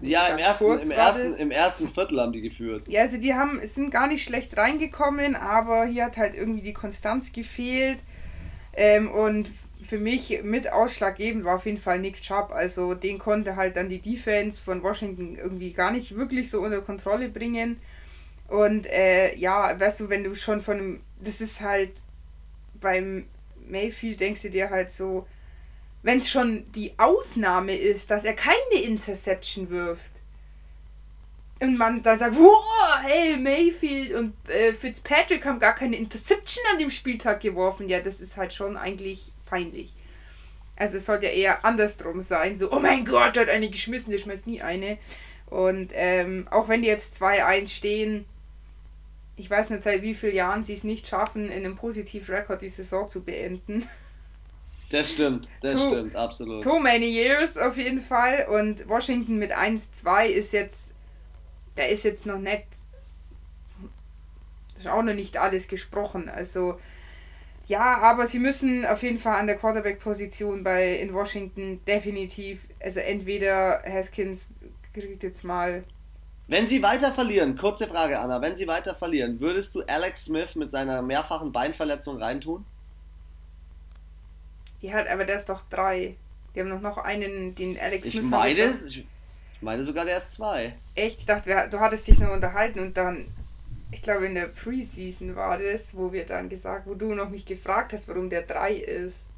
Ja, im ersten, im, ersten, im ersten Viertel haben die geführt. Ja, also die haben, sind gar nicht schlecht reingekommen, aber hier hat halt irgendwie die Konstanz gefehlt. Ähm, und für mich mit ausschlaggebend war auf jeden Fall Nick Chubb. Also den konnte halt dann die Defense von Washington irgendwie gar nicht wirklich so unter Kontrolle bringen. Und äh, ja, weißt du, wenn du schon von einem, das ist halt beim Mayfield denkst du dir halt so, wenn es schon die Ausnahme ist, dass er keine Interception wirft. Und man dann sagt, wow, hey, Mayfield und äh, Fitzpatrick haben gar keine Interception an dem Spieltag geworfen. Ja, das ist halt schon eigentlich peinlich. Also es sollte ja eher andersrum sein. So, oh mein Gott, der hat eine geschmissen, der schmeißt nie eine. Und ähm, auch wenn die jetzt 2-1 stehen, ich weiß nicht seit wie vielen Jahren sie es nicht schaffen, in einem Positiv-Rekord die Saison zu beenden. Das stimmt, das too, stimmt, absolut. Too many years auf jeden Fall. Und Washington mit 1-2 ist jetzt, da ist jetzt noch nicht, das ist auch noch nicht alles gesprochen. Also, ja, aber sie müssen auf jeden Fall an der Quarterback-Position bei in Washington definitiv, also entweder Haskins kriegt jetzt mal. Wenn sie weiter verlieren, kurze Frage, Anna, wenn sie weiter verlieren, würdest du Alex Smith mit seiner mehrfachen Beinverletzung reintun? Die hat, aber der ist doch drei. Die haben noch, noch einen, den Alex ich Meine, ich meine sogar, der ist zwei. Echt? Ich dachte, wir, du hattest dich nur unterhalten und dann, ich glaube in der Preseason war das, wo wir dann gesagt, wo du noch mich gefragt hast, warum der drei ist.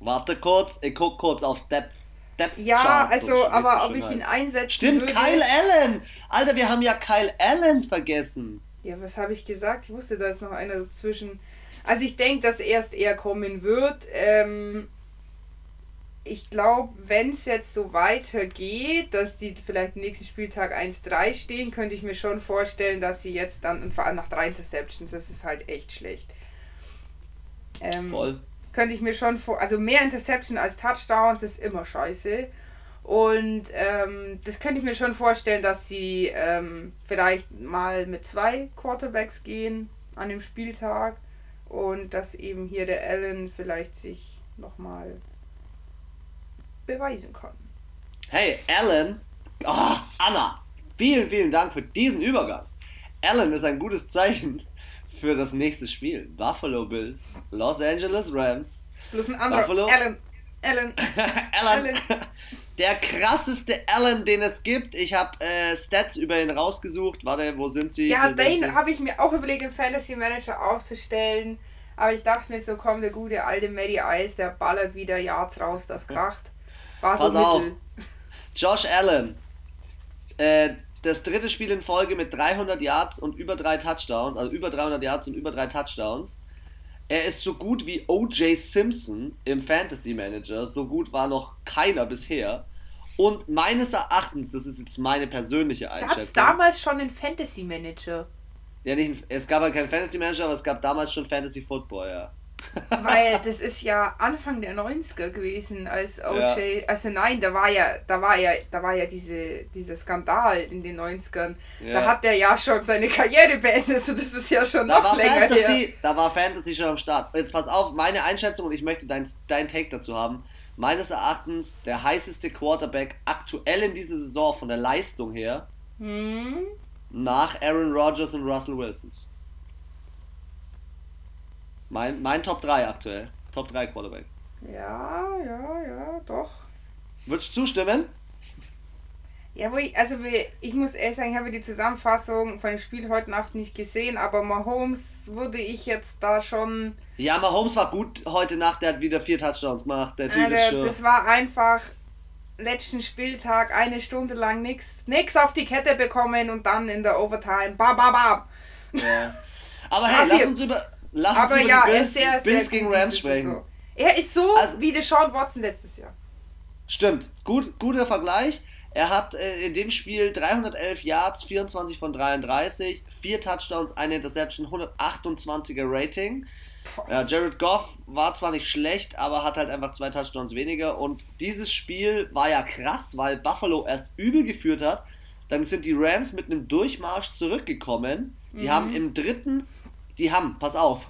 Warte kurz, ich guck kurz auf Depth. Depth ja, Chart, also, so, aber ob ich ihn einsetze. Stimmt, würde. Kyle Allen! Alter, wir haben ja Kyle Allen vergessen. Ja, was habe ich gesagt? Ich wusste, da ist noch einer dazwischen. Also ich denke, dass erst er kommen wird. Ähm, ich glaube, wenn es jetzt so weitergeht, dass sie vielleicht nächsten Spieltag 1-3 stehen, könnte ich mir schon vorstellen, dass sie jetzt dann, und vor allem nach drei Interceptions, das ist halt echt schlecht. Ähm, Voll. Könnte ich mir schon vor, also mehr Interception als Touchdowns ist immer scheiße. Und ähm, das könnte ich mir schon vorstellen, dass sie ähm, vielleicht mal mit zwei Quarterbacks gehen an dem Spieltag und dass eben hier der Allen vielleicht sich nochmal beweisen kann. Hey, Allen, oh, Anna, vielen, vielen Dank für diesen Übergang. Allen ist ein gutes Zeichen für das nächste Spiel. Buffalo Bills, Los Angeles Rams. Plus ein anderer Buffalo. Allen. Allen. Allen. Der krasseste Allen, den es gibt. Ich habe äh, Stats über ihn rausgesucht. Warte, wo sind sie? Ja, den habe ich mir auch überlegt, im Fantasy Manager aufzustellen. Aber ich dachte mir so, komm, der gute alte Matty Ice, der ballert wieder Yards raus, das kracht. War Pass so auf. Josh Allen. Äh, das dritte Spiel in Folge mit 300 Yards und über drei Touchdowns, also über 300 Yards und über drei Touchdowns. Er ist so gut wie O.J. Simpson im Fantasy Manager. So gut war noch keiner bisher. Und meines Erachtens, das ist jetzt meine persönliche Einschätzung. Gab es damals schon einen Fantasy Manager? Ja, nicht, es gab halt keinen Fantasy Manager, aber es gab damals schon Fantasy Football, ja. Weil das ist ja Anfang der 90er gewesen, als OJ, ja. also nein, da war ja, da war ja, da war ja diese, dieser Skandal in den 90ern. Ja. Da hat er ja schon seine Karriere beendet, also das ist ja schon da noch länger Fantasy, her. Da war Fantasy schon am Start. Jetzt pass auf, meine Einschätzung und ich möchte dein, dein Take dazu haben. Meines Erachtens der heißeste Quarterback aktuell in dieser Saison von der Leistung her. Hm? Nach Aaron Rodgers und Russell Wilson. Mein, mein Top 3 aktuell. Top 3 Quarterback. Ja, ja, ja, doch. Würdest du zustimmen? Ja, wo ich, also ich muss ehrlich sagen, ich habe die Zusammenfassung von dem Spiel heute Nacht nicht gesehen, aber Mahomes würde ich jetzt da schon. Ja, Mahomes war gut heute Nacht, der hat wieder vier Touchdowns gemacht. Der typ ist schon. Das war einfach letzten Spieltag eine Stunde lang nichts nix auf die Kette bekommen und dann in der Overtime. Ba, ba, ba. Ja. Aber hey, lass uns über, Lass aber uns ja, über Bills, sehr, Bills gegen Rams sprechen. So. Er ist so also, wie Deshaun Watson letztes Jahr. Stimmt, Gut, guter Vergleich. Er hat äh, in dem Spiel 311 Yards, 24 von 33, 4 Touchdowns, eine Interception, 128er Rating. Ja, Jared Goff war zwar nicht schlecht, aber hat halt einfach zwei Touchdowns weniger. Und dieses Spiel war ja krass, weil Buffalo erst übel geführt hat. Dann sind die Rams mit einem Durchmarsch zurückgekommen. Die mhm. haben im dritten die haben, pass auf,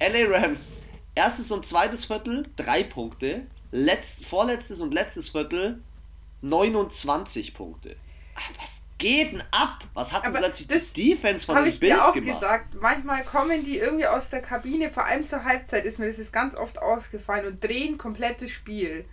LA Rams, erstes und zweites Viertel, drei Punkte, letzt, vorletztes und letztes Viertel, 29 Punkte. Ach, was geht denn ab? Was hat denn plötzlich das die Defense von den Bills auch gemacht? gesagt. Manchmal kommen die irgendwie aus der Kabine, vor allem zur Halbzeit ist mir das ist ganz oft ausgefallen und drehen komplettes Spiel.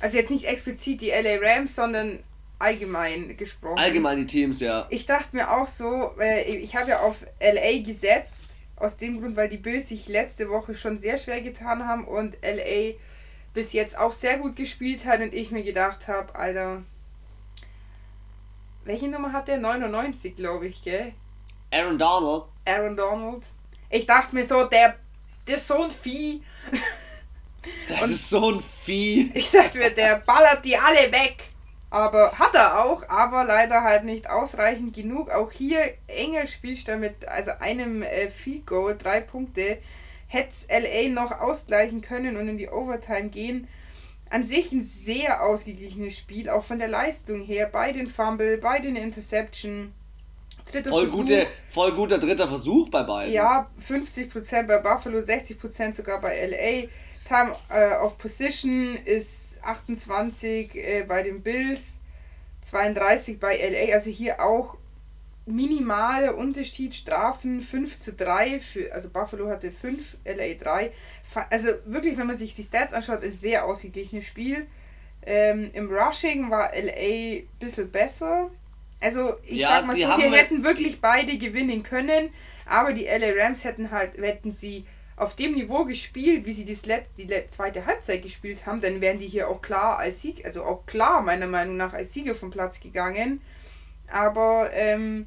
Also jetzt nicht explizit die LA Rams, sondern allgemein gesprochen. Allgemein die Teams, ja. Ich dachte mir auch so, äh, ich habe ja auf LA gesetzt, aus dem Grund, weil die Bills sich letzte Woche schon sehr schwer getan haben und LA bis jetzt auch sehr gut gespielt hat und ich mir gedacht habe, Alter, welche Nummer hat der? 99, glaube ich, gell? Aaron Donald. Aaron Donald. Ich dachte mir so, der, der ist so ein Vieh. Das und ist so ein Vieh. Ich dachte mir, der ballert die alle weg. Aber hat er auch, aber leider halt nicht ausreichend genug. Auch hier enger Spielstand mit also einem äh, Field Goal, drei Punkte. Hätte LA noch ausgleichen können und in die Overtime gehen. An sich ein sehr ausgeglichenes Spiel, auch von der Leistung her. Bei den Fumble, bei den Interception. Dritter voll, Versuch. Gute, voll guter dritter Versuch bei beiden. Ja, 50% bei Buffalo, 60% sogar bei LA. Time äh, of Position ist 28 äh, bei den Bills, 32 bei LA. Also hier auch minimale Unterschied, Strafen 5 zu 3, für, also Buffalo hatte 5, LA 3. Also wirklich, wenn man sich die Stats anschaut, ist sehr ausgeglichenes Spiel. Ähm, Im Rushing war LA ein bisschen besser. Also ich ja, sag mal so, wir hätten wirklich beide gewinnen können, aber die LA Rams hätten halt, hätten sie auf dem Niveau gespielt, wie sie das Let die zweite Halbzeit gespielt haben, dann wären die hier auch klar als Sieg, also auch klar meiner Meinung nach als Sieger vom Platz gegangen. Aber ähm,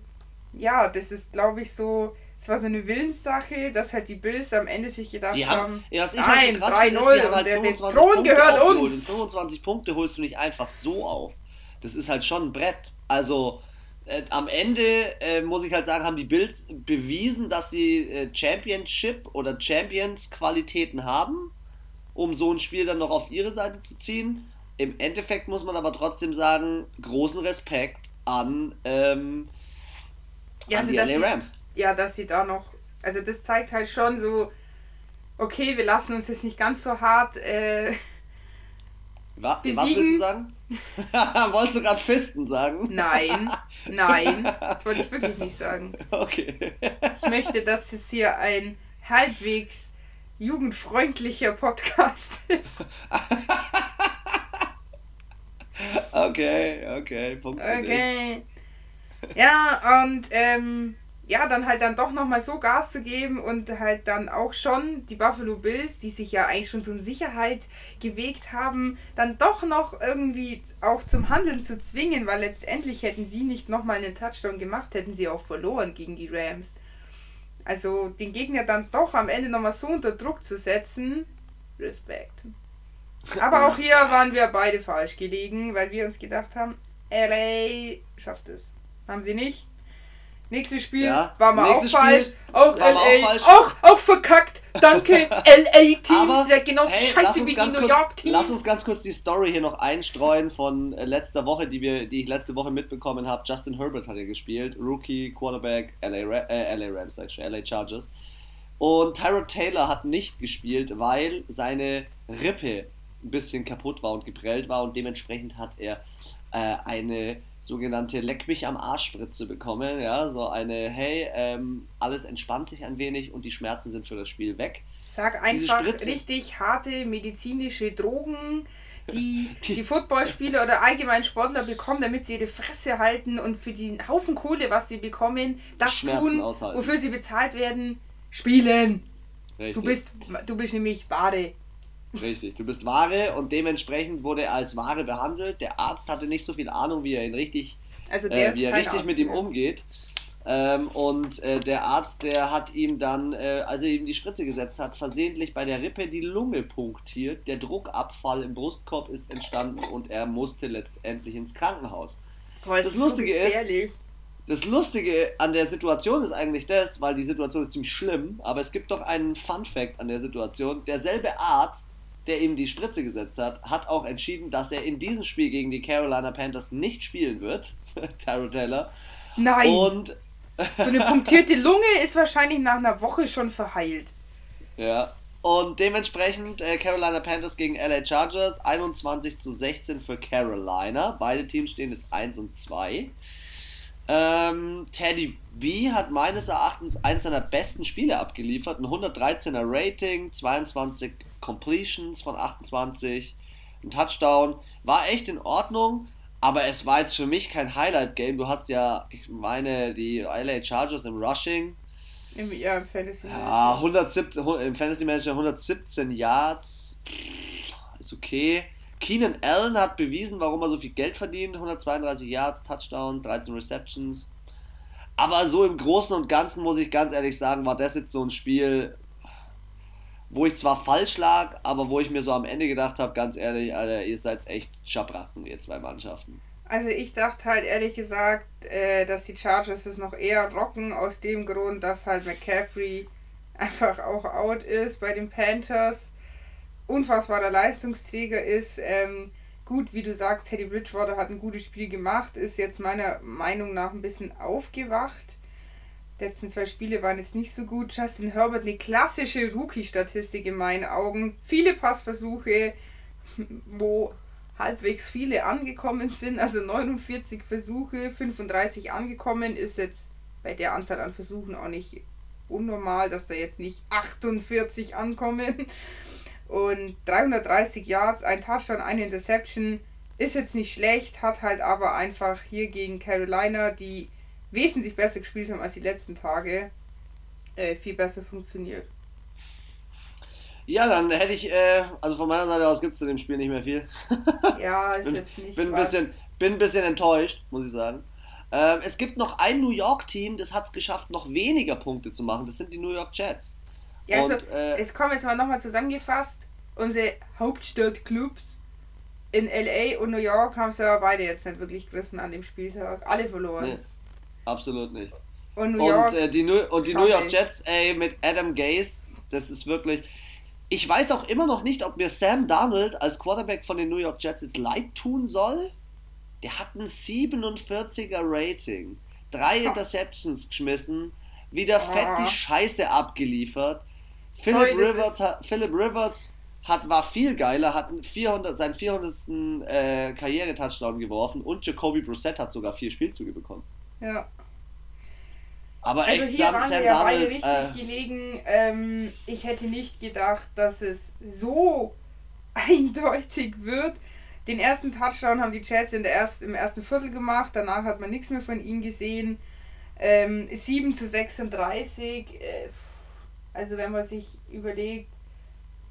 ja, das ist glaube ich so, es war so eine Willenssache, dass halt die Bills am Ende sich gedacht die haben, ja, was ich halt nein, halt 3-0 halt der, der Thron gehört uns. 25 Punkte holst du nicht einfach so auf. Das ist halt schon ein Brett. Also äh, am Ende äh, muss ich halt sagen, haben die Bills bewiesen, dass sie äh, Championship oder Champions Qualitäten haben, um so ein Spiel dann noch auf ihre Seite zu ziehen. Im Endeffekt muss man aber trotzdem sagen, großen Respekt an, ähm, ja, an also, die LA Rams. Sie, ja, dass sie da noch, also das zeigt halt schon so, okay, wir lassen uns jetzt nicht ganz so hart äh, was, was willst du sagen? Wolltest du gerade Fisten sagen? Nein, nein, das wollte ich wirklich nicht sagen. Okay. ich möchte, dass es hier ein halbwegs jugendfreundlicher Podcast ist. okay, okay, Punkt. Okay. Ja, und ähm, ja, dann halt dann doch nochmal so Gas zu geben und halt dann auch schon die Buffalo Bills, die sich ja eigentlich schon so in Sicherheit gewegt haben, dann doch noch irgendwie auch zum Handeln zu zwingen, weil letztendlich hätten sie nicht nochmal einen Touchdown gemacht, hätten sie auch verloren gegen die Rams. Also den Gegner dann doch am Ende nochmal so unter Druck zu setzen, Respekt. Aber auch hier waren wir beide falsch gelegen, weil wir uns gedacht haben, LA schafft es. Haben sie nicht. Nächstes Spiel ja, war mal auch falsch. Auch LA. Auch, falsch. auch, auch verkackt. Danke, LA-Teams. Ja, genau hey, scheiße wie die New York-Teams. Lass uns ganz kurz die Story hier noch einstreuen von äh, letzter Woche, die, wir, die ich letzte Woche mitbekommen habe. Justin Herbert hat ja gespielt. Rookie, Quarterback, LA, äh, LA Rams, LA Chargers. Und Tyrod Taylor hat nicht gespielt, weil seine Rippe ein bisschen kaputt war und geprellt war und dementsprechend hat er äh, eine sogenannte Leck mich am Arsch Spritze bekommen. Ja, so eine, hey, ähm, alles entspannt sich ein wenig und die Schmerzen sind für das Spiel weg. Sag einfach richtig harte medizinische Drogen, die die Footballspieler oder allgemein Sportler bekommen, damit sie ihre Fresse halten und für den Haufen Kohle, was sie bekommen, das Schmerzen tun, aushalten. wofür sie bezahlt werden, spielen. Richtig. Du bist, du bist nämlich Bade. Richtig, du bist Ware und dementsprechend wurde er als Ware behandelt. Der Arzt hatte nicht so viel Ahnung, wie er ihn richtig, also äh, wie er richtig Arzt mit ihm umgeht. Ähm, und äh, der Arzt, der hat ihm dann, äh, als er ihm die Spritze gesetzt hat, versehentlich bei der Rippe die Lunge punktiert. Der Druckabfall im Brustkorb ist entstanden und er musste letztendlich ins Krankenhaus. Aber das Lustige so ist, das Lustige an der Situation ist eigentlich das, weil die Situation ist ziemlich schlimm, aber es gibt doch einen Fun Fact an der Situation. Derselbe Arzt der ihm die Spritze gesetzt hat, hat auch entschieden, dass er in diesem Spiel gegen die Carolina Panthers nicht spielen wird, Tyrell Taylor. Nein. Und so eine punktierte Lunge ist wahrscheinlich nach einer Woche schon verheilt. Ja. Und dementsprechend äh, Carolina Panthers gegen LA Chargers 21 zu 16 für Carolina. Beide Teams stehen jetzt 1 und 2. Ähm, Teddy B hat meines Erachtens eins seiner besten Spiele abgeliefert. Ein 113er Rating, 22 Completions von 28, ein Touchdown. War echt in Ordnung, aber es war jetzt für mich kein Highlight-Game. Du hast ja, ich meine, die LA Chargers im Rushing. Im, ja, im Fantasy Manager. Ja, 117, im Fantasy Manager 117 Yards. Ist okay. Keenan Allen hat bewiesen, warum er so viel Geld verdient. 132 Yards, Touchdown, 13 Receptions. Aber so im Großen und Ganzen muss ich ganz ehrlich sagen, war das jetzt so ein Spiel, wo ich zwar falsch lag, aber wo ich mir so am Ende gedacht habe, ganz ehrlich, Alter, ihr seid echt Schabracken, ihr zwei Mannschaften. Also ich dachte halt ehrlich gesagt, äh, dass die Chargers es noch eher rocken, aus dem Grund, dass halt McCaffrey einfach auch out ist bei den Panthers. Unfassbarer Leistungsträger ist. Ähm, gut, wie du sagst, Teddy Bridgewater hat ein gutes Spiel gemacht, ist jetzt meiner Meinung nach ein bisschen aufgewacht. Die letzten zwei Spiele waren jetzt nicht so gut. Justin Herbert eine klassische Rookie-Statistik in meinen Augen. Viele Passversuche, wo halbwegs viele angekommen sind. Also 49 Versuche, 35 angekommen ist jetzt bei der Anzahl an Versuchen auch nicht unnormal, dass da jetzt nicht 48 ankommen. Und 330 Yards, ein Touchdown, eine Interception ist jetzt nicht schlecht, hat halt aber einfach hier gegen Carolina, die wesentlich besser gespielt haben als die letzten Tage, äh, viel besser funktioniert. Ja, dann hätte ich, äh, also von meiner Seite aus gibt es zu dem Spiel nicht mehr viel. ja, ist bin, jetzt nicht. Bin ein, bisschen, bin ein bisschen enttäuscht, muss ich sagen. Ähm, es gibt noch ein New York-Team, das hat es geschafft, noch weniger Punkte zu machen. Das sind die New York Jets. Ja, also, Und, äh, es kommt jetzt mal nochmal zusammengefasst. Unsere Hauptstadtclubs in LA und New York haben es ja beide jetzt nicht wirklich gerissen an dem Spieltag. Alle verloren. Nee. Absolut nicht. Und, New York, und, äh, die, New, und die New York Jets, ey, mit Adam Gase, das ist wirklich. Ich weiß auch immer noch nicht, ob mir Sam Darnold als Quarterback von den New York Jets jetzt leid tun soll. Der hat ein 47er Rating, drei. Interceptions geschmissen, wieder fett die Scheiße abgeliefert. Philip Sorry, Rivers, hat, Philip Rivers hat, war viel geiler, hat 400, seinen 400. Äh, Karriere-Touchdown geworfen und Jacoby Brissett hat sogar vier Spielzüge bekommen. Ja. Aber also echt, hier Sam, waren Sam wir ja beide richtig äh, gelegen. Ähm, ich hätte nicht gedacht, dass es so eindeutig wird. Den ersten Touchdown haben die Jets in der erst, im ersten Viertel gemacht, danach hat man nichts mehr von ihnen gesehen. Ähm, 7 zu 36, äh, also wenn man sich überlegt,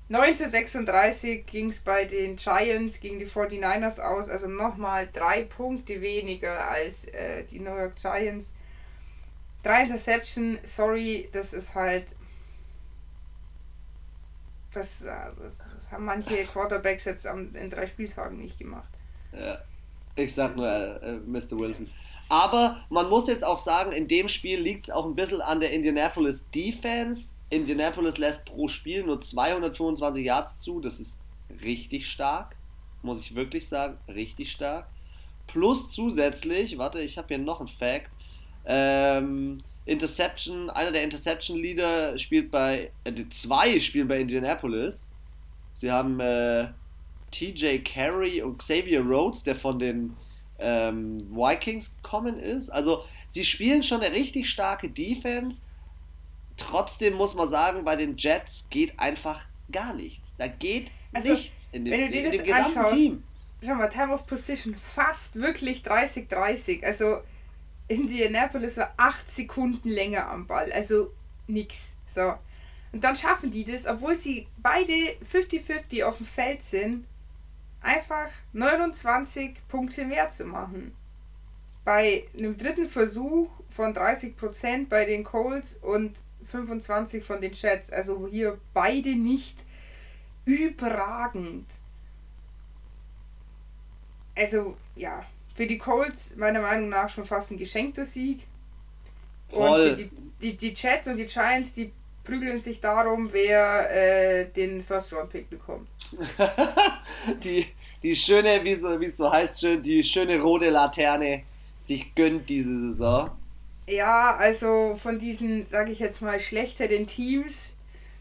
9 zu 36 ging es bei den Giants gegen die 49ers aus, also nochmal drei Punkte weniger als äh, die New York Giants. Drei Interception, sorry, das ist halt. Das, äh, das haben manche Quarterbacks jetzt in drei Spieltagen nicht gemacht. Ja, ich sag nur äh, äh Mr. Wilson. Aber man muss jetzt auch sagen, in dem Spiel liegt es auch ein bisschen an der Indianapolis Defense. Indianapolis lässt pro Spiel nur 225 Yards zu. Das ist richtig stark. Muss ich wirklich sagen. Richtig stark. Plus zusätzlich, warte, ich habe hier noch einen Fact. Ähm, Interception, einer der Interception-Leader spielt bei, äh, zwei spielen bei Indianapolis. Sie haben äh, TJ Carey und Xavier Rhodes, der von den ähm, Vikings gekommen ist. Also sie spielen schon eine richtig starke Defense. Trotzdem muss man sagen, bei den Jets geht einfach gar nichts. Da geht also, nichts in dem, wenn du dir das gesamten anschaust, Team. Schau mal, Time of Position fast wirklich 30-30. Also Indianapolis war 8 Sekunden länger am Ball. Also nix. So. Und dann schaffen die das, obwohl sie beide 50-50 auf dem Feld sind, einfach 29 Punkte mehr zu machen. Bei einem dritten Versuch von 30% bei den Colts und 25 von den Jets. Also hier beide nicht überragend. Also ja, für die Colts meiner Meinung nach schon fast ein geschenkter Sieg. Voll. Und für die, die, die Jets und die Giants, die prügeln sich darum, wer äh, den First-Round-Pick bekommt. die, die schöne, wie, so, wie es so heißt, schön, die schöne rote Laterne sich gönnt diese Saison. Ja, also von diesen, sage ich jetzt mal, schlechteren Teams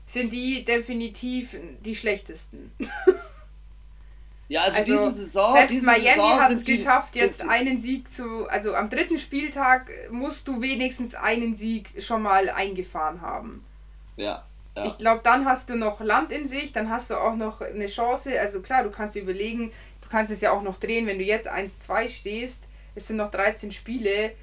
sind die definitiv die schlechtesten. Ja, also, also diese Saison. Selbst diese Miami hat es geschafft, jetzt einen Sieg zu. Also am dritten Spieltag musst du wenigstens einen Sieg schon mal eingefahren haben. Ja. ja. Ich glaube, dann hast du noch Land in sich, dann hast du auch noch eine Chance. Also klar, du kannst überlegen, du kannst es ja auch noch drehen, wenn du jetzt 1-2 stehst, es sind noch 13 Spiele,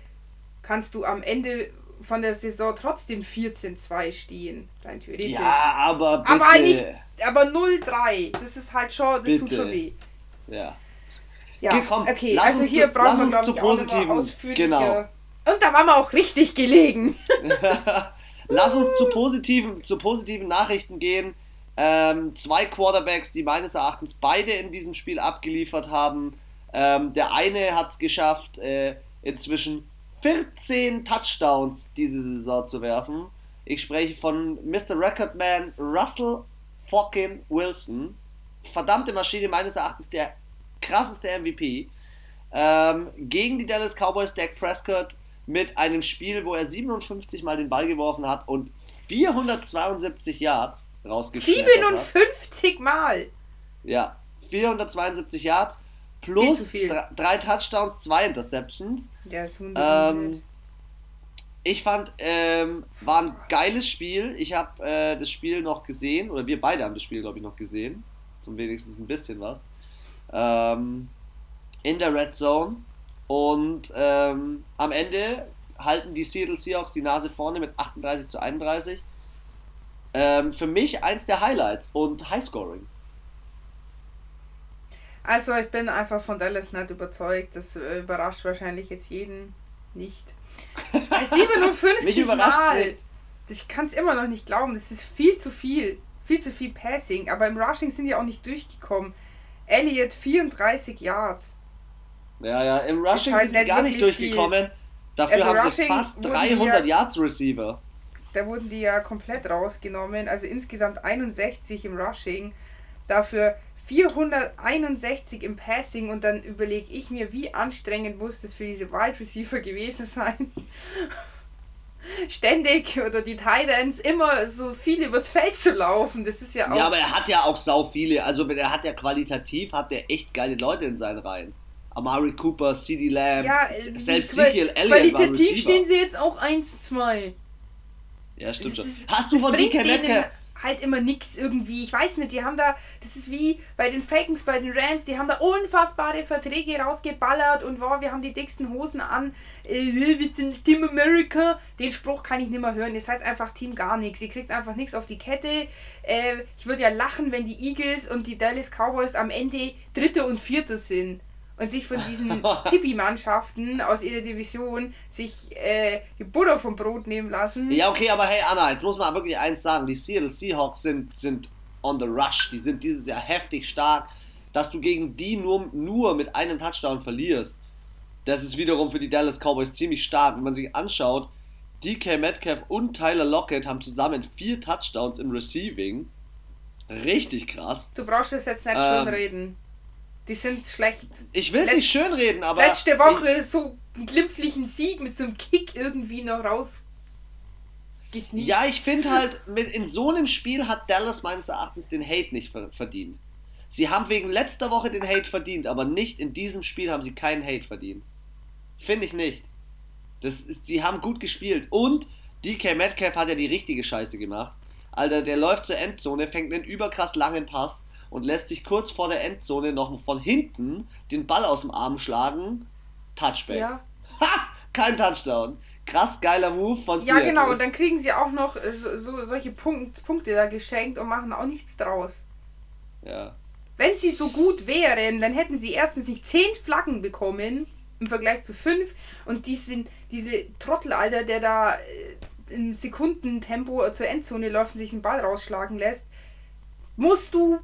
kannst du am Ende von der Saison trotzdem 14-2 stehen, rein theoretisch. Ja, aber bitte. Aber nicht, aber 0-3, das ist halt schon, das bitte. tut schon weh. Ja. Ja, okay, komm, okay also hier zu, brauchen wir, glaube ich, auch noch ausführlicher. Genau. Und da waren wir auch richtig gelegen. Lass uns zu positiven, zu positiven Nachrichten gehen. Ähm, zwei Quarterbacks, die meines Erachtens beide in diesem Spiel abgeliefert haben. Ähm, der eine hat es geschafft, äh, inzwischen 14 Touchdowns diese Saison zu werfen. Ich spreche von Mr. Recordman Russell fucking Wilson. Verdammte Maschine, meines Erachtens der krasseste MVP. Ähm, gegen die Dallas Cowboys, Dak Prescott mit einem Spiel, wo er 57 Mal den Ball geworfen hat und 472 Yards rausgeschnitten 57 Mal! Ja, 472 Yards plus drei Touchdowns, zwei Interceptions. Ja, ist ähm, ich fand, ähm, war ein geiles Spiel. Ich habe äh, das Spiel noch gesehen, oder wir beide haben das Spiel, glaube ich, noch gesehen. Zum wenigstens ein bisschen was. Ähm, in der Red Zone. Und ähm, am Ende halten die Seattle Seahawks die Nase vorne mit 38 zu 31. Ähm, für mich eins der Highlights und Highscoring. Also ich bin einfach von Dallas nicht überzeugt. Das äh, überrascht wahrscheinlich jetzt jeden nicht. 57 Mich Mal. Nicht. Ich kann es immer noch nicht glauben. Das ist viel zu viel. Viel zu viel Passing. Aber im Rushing sind die auch nicht durchgekommen. Elliott 34 Yards. Ja, ja, im Rushing halt sind die gar nicht durchgekommen. Viel. Dafür also haben Rushing sie fast 300 ja, Yards Receiver. Da wurden die ja komplett rausgenommen. Also insgesamt 61 im Rushing. Dafür 461 im Passing und dann überlege ich mir, wie anstrengend muss das für diese Wide Receiver gewesen sein. Ständig oder die Titans immer so viel übers Feld zu laufen. Das ist ja auch. Ja, aber er hat ja auch sau viele. Also er hat ja qualitativ, hat er echt geile Leute in seinen Reihen. Amari Cooper, CD Lamb, ja, selbst Ezekiel Elliott Qualitativ stehen sie jetzt auch 1-2. Ja, stimmt schon. Hast du von DK Metcalf, halt immer nix irgendwie. Ich weiß nicht, die haben da, das ist wie bei den Falcons, bei den Rams, die haben da unfassbare Verträge rausgeballert und wow, wir haben die dicksten Hosen an. Äh, wir sind Team America. Den Spruch kann ich nicht mehr hören. Das heißt einfach Team gar nichts. Ihr kriegt einfach nichts auf die Kette. Äh, ich würde ja lachen, wenn die Eagles und die Dallas Cowboys am Ende Dritte und Vierte sind und sich von diesen Hippie-Mannschaften aus ihrer Division sich äh, die Butter vom Brot nehmen lassen. Ja, okay, aber hey Anna, jetzt muss man wirklich eins sagen, die Seattle Seahawks sind, sind on the rush, die sind dieses Jahr heftig stark, dass du gegen die nur, nur mit einem Touchdown verlierst. Das ist wiederum für die Dallas Cowboys ziemlich stark. Wenn man sich anschaut, DK Metcalf und Tyler Lockett haben zusammen vier Touchdowns im Receiving. Richtig krass. Du brauchst das jetzt nicht ähm, schön reden. Die sind schlecht. Ich will es nicht schönreden, aber. Letzte Woche ich, so einen glimpflichen Sieg mit so einem Kick irgendwie noch raus. Gesneakt. Ja, ich finde halt, mit, in so einem Spiel hat Dallas meines Erachtens den Hate nicht verdient. Sie haben wegen letzter Woche den Hate verdient, aber nicht in diesem Spiel haben sie keinen Hate verdient. Finde ich nicht. Das ist, die haben gut gespielt. Und DK Metcalf hat ja die richtige Scheiße gemacht. Alter, der läuft zur Endzone, fängt einen überkrass langen Pass, und lässt sich kurz vor der Endzone noch von hinten den Ball aus dem Arm schlagen. Touchback. Ja. Ha! Kein Touchdown. Krass geiler Move von Seattle. Ja, genau, und dann kriegen sie auch noch äh, so, so, solche Punkt, Punkte da geschenkt und machen auch nichts draus. Ja. Wenn sie so gut wären, dann hätten sie erstens nicht zehn Flaggen bekommen im Vergleich zu fünf und diesen, diese Trottel, Alter, der da äh, im Sekundentempo zur Endzone läuft und sich den Ball rausschlagen lässt, musst du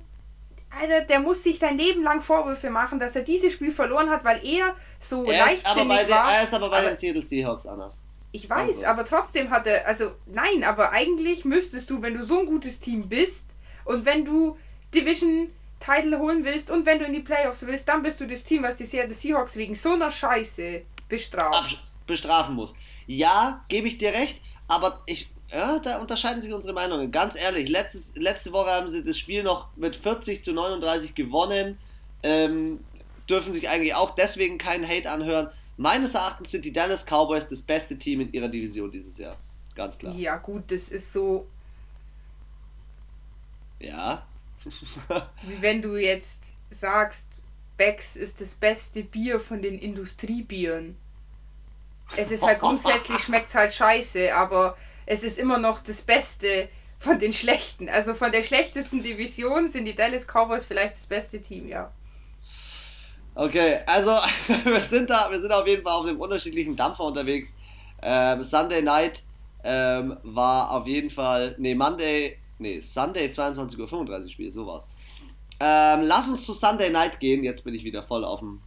Alter, der muss sich sein Leben lang Vorwürfe machen, dass er dieses Spiel verloren hat, weil er so er leichtsinnig war. Den, er ist aber bei aber, den Seattle Seahawks, Anna. Ich weiß, also. aber trotzdem hat er, also nein, aber eigentlich müsstest du, wenn du so ein gutes Team bist und wenn du Division Title holen willst und wenn du in die Playoffs willst, dann bist du das Team, was die Seattle Seahawks wegen so einer Scheiße bestraft. bestrafen muss. Ja, gebe ich dir recht, aber ich ja, da unterscheiden sich unsere Meinungen. Ganz ehrlich, letztes, letzte Woche haben sie das Spiel noch mit 40 zu 39 gewonnen. Ähm, dürfen sich eigentlich auch deswegen keinen Hate anhören. Meines Erachtens sind die Dallas Cowboys das beste Team in ihrer Division dieses Jahr. Ganz klar. Ja, gut, das ist so. Ja. Wie wenn du jetzt sagst, Becks ist das beste Bier von den Industriebieren. Es ist halt grundsätzlich schmeckt halt scheiße, aber es ist immer noch das Beste von den schlechten. Also von der schlechtesten Division sind die Dallas Cowboys vielleicht das beste Team, ja. Okay, also wir sind da, wir sind auf jeden Fall auf einem unterschiedlichen Dampfer unterwegs. Ähm, Sunday Night ähm, war auf jeden Fall, nee, Monday, nee, Sunday 22.35 Uhr Spiel, so war's. Ähm, lass uns zu Sunday Night gehen. Jetzt bin ich wieder voll auf dem,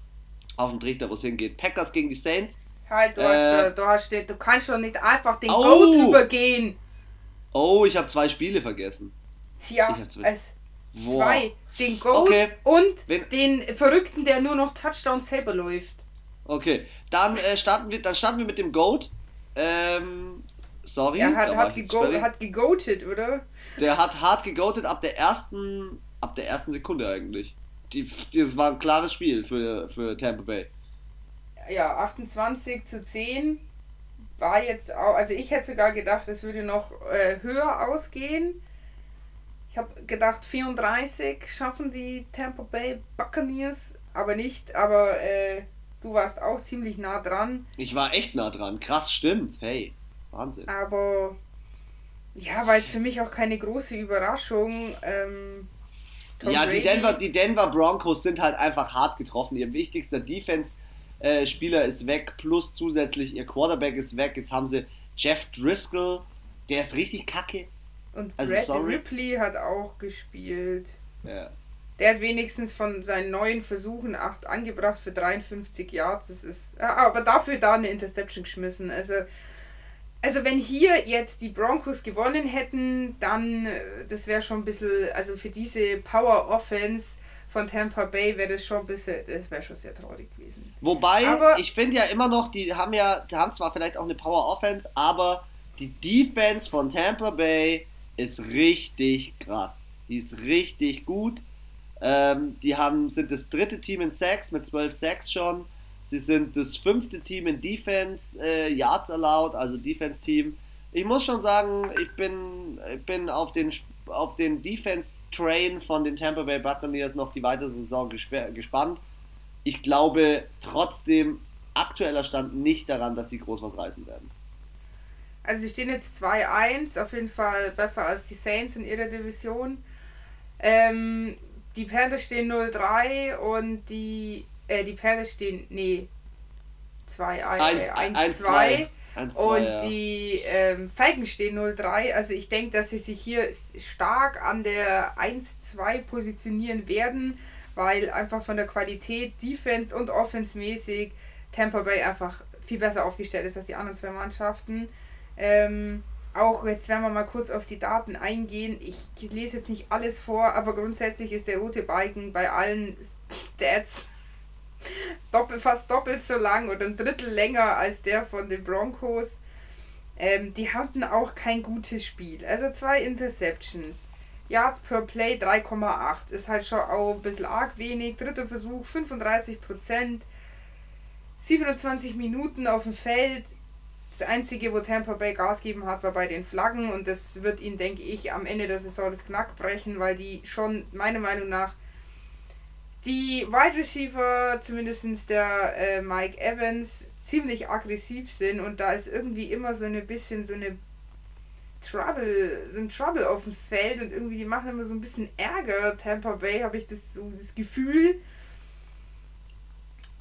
auf dem Trichter, wo es hingeht. Packers gegen die Saints. Halt, du, äh, hast, du, hast, du kannst doch nicht einfach den oh, Goat übergehen. Oh, ich habe zwei Spiele vergessen. Tja, als zwei. Den Goat okay. und Wenn, den Verrückten, der nur noch Touchdown selber läuft. Okay, dann, äh, starten, wir, dann starten wir mit dem Goat. Ähm, sorry. Er hat, hat, gego hat gegoatet, oder? Der hat hart gegoatet ab der ersten, ab der ersten Sekunde eigentlich. Die, das war ein klares Spiel für, für Tampa Bay ja, 28 zu 10 war jetzt auch, also ich hätte sogar gedacht, es würde noch äh, höher ausgehen. Ich habe gedacht, 34 schaffen die Tampa Bay Buccaneers, aber nicht, aber äh, du warst auch ziemlich nah dran. Ich war echt nah dran, krass, stimmt, hey, Wahnsinn. Aber ja, weil es für mich auch keine große Überraschung. Ähm, ja, die Denver, die Denver Broncos sind halt einfach hart getroffen. Ihr wichtigster Defense- äh, Spieler ist weg, plus zusätzlich ihr Quarterback ist weg. Jetzt haben sie Jeff Driscoll, der ist richtig kacke. Und also, Brad sorry. Ripley hat auch gespielt. Ja. Der hat wenigstens von seinen neuen Versuchen 8 angebracht für 53 Yards. Das ist, aber dafür da eine Interception geschmissen. Also, also wenn hier jetzt die Broncos gewonnen hätten, dann, äh, das wäre schon ein bisschen, also für diese Power Offense von Tampa Bay wäre das schon ein bisschen, das wäre schon sehr traurig gewesen. Wobei, aber ich finde ja immer noch, die haben ja, die haben zwar vielleicht auch eine Power Offense, aber die Defense von Tampa Bay ist richtig krass. Die ist richtig gut. Ähm, die haben, sind das dritte Team in Sacks mit 12 Sacks schon. Sie sind das fünfte Team in Defense äh, Yards allowed, also Defense Team. Ich muss schon sagen, ich bin, ich bin auf, den, auf den Defense-Train von den Tampa Bay Buccaneers noch die weitere Saison gespannt. Ich glaube trotzdem, aktueller Stand nicht daran, dass sie groß was reißen werden. Also sie stehen jetzt 2-1, auf jeden Fall besser als die Saints in ihrer Division. Ähm, die Panthers stehen 0-3 und die, äh, die Panthers stehen, nee, 2-1-2. Und ja. die ähm, Falcons stehen 0-3. Also ich denke, dass sie sich hier stark an der 1-2 positionieren werden, weil einfach von der Qualität Defense und Offense mäßig Tampa Bay einfach viel besser aufgestellt ist als die anderen zwei Mannschaften. Ähm, auch jetzt werden wir mal kurz auf die Daten eingehen. Ich lese jetzt nicht alles vor, aber grundsätzlich ist der rote Balken bei allen Stats doppel, fast doppelt so lang oder ein Drittel länger als der von den Broncos. Ähm, die hatten auch kein gutes Spiel. Also zwei Interceptions. Yards per Play 3,8. Ist halt schon auch ein bisschen arg wenig. Dritter Versuch 35%. 27 Minuten auf dem Feld. Das einzige, wo Tampa Bay Gas geben hat, war bei den Flaggen und das wird ihn, denke ich, am Ende der Saison das Knack brechen, weil die schon meiner Meinung nach die Wide Receiver, zumindest der äh, Mike Evans, ziemlich aggressiv sind und da ist irgendwie immer so ein bisschen so eine Trouble, so ein Trouble auf dem Feld und irgendwie die machen immer so ein bisschen Ärger. Tampa Bay habe ich das so das Gefühl.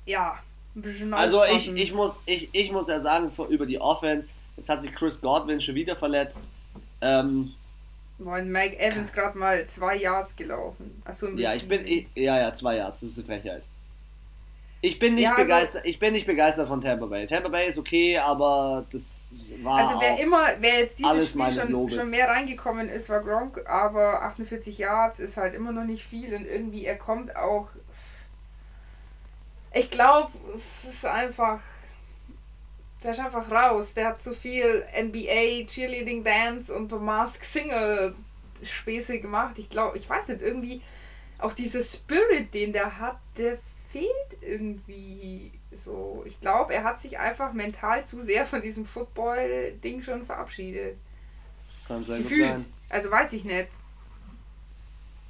Ja, ein bisschen Also ich, ich, muss, ich, ich muss ja sagen, über die Offense, jetzt hat sich Chris Godwin schon wieder verletzt. Ähm, war Mike Evans gerade mal zwei Yards gelaufen. Achso, ja, ich bin. Ich, ja, ja, zwei Yards, das ist eine Frechheit. Ich bin nicht ja, also, begeistert. Ich bin nicht begeistert von Tampa Bay. Tampa Bay ist okay, aber das war Also wer immer, wer jetzt dieses Spiel schon, schon, mehr reingekommen ist, war Gronk, aber 48 Yards ist halt immer noch nicht viel und irgendwie er kommt auch. Ich glaube, es ist einfach der ist einfach raus. Der hat zu viel NBA, Cheerleading Dance und Mask Singer Späße gemacht. Ich glaube, ich weiß nicht, irgendwie auch dieser Spirit, den der hat, der fehlt irgendwie so. Ich glaube, er hat sich einfach mental zu sehr von diesem Football-Ding schon verabschiedet. Kann sein, Gefühlt. Sein. Also weiß ich nicht.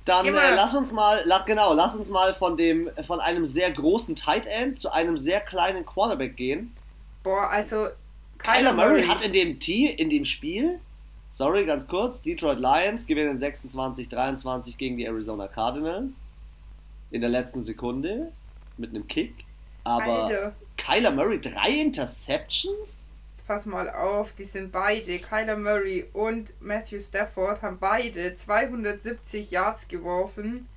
Dann äh, lass uns mal, genau, lass uns mal von dem, von einem sehr großen Tight End zu einem sehr kleinen Quarterback gehen. Boah, also. Kyler Murray, Murray hat in dem, Team, in dem Spiel, sorry, ganz kurz, Detroit Lions gewinnen 26-23 gegen die Arizona Cardinals. In der letzten Sekunde mit einem Kick. Aber Alter. Kyler Murray, drei Interceptions? Jetzt pass mal auf, die sind beide, Kyler Murray und Matthew Stafford, haben beide 270 Yards geworfen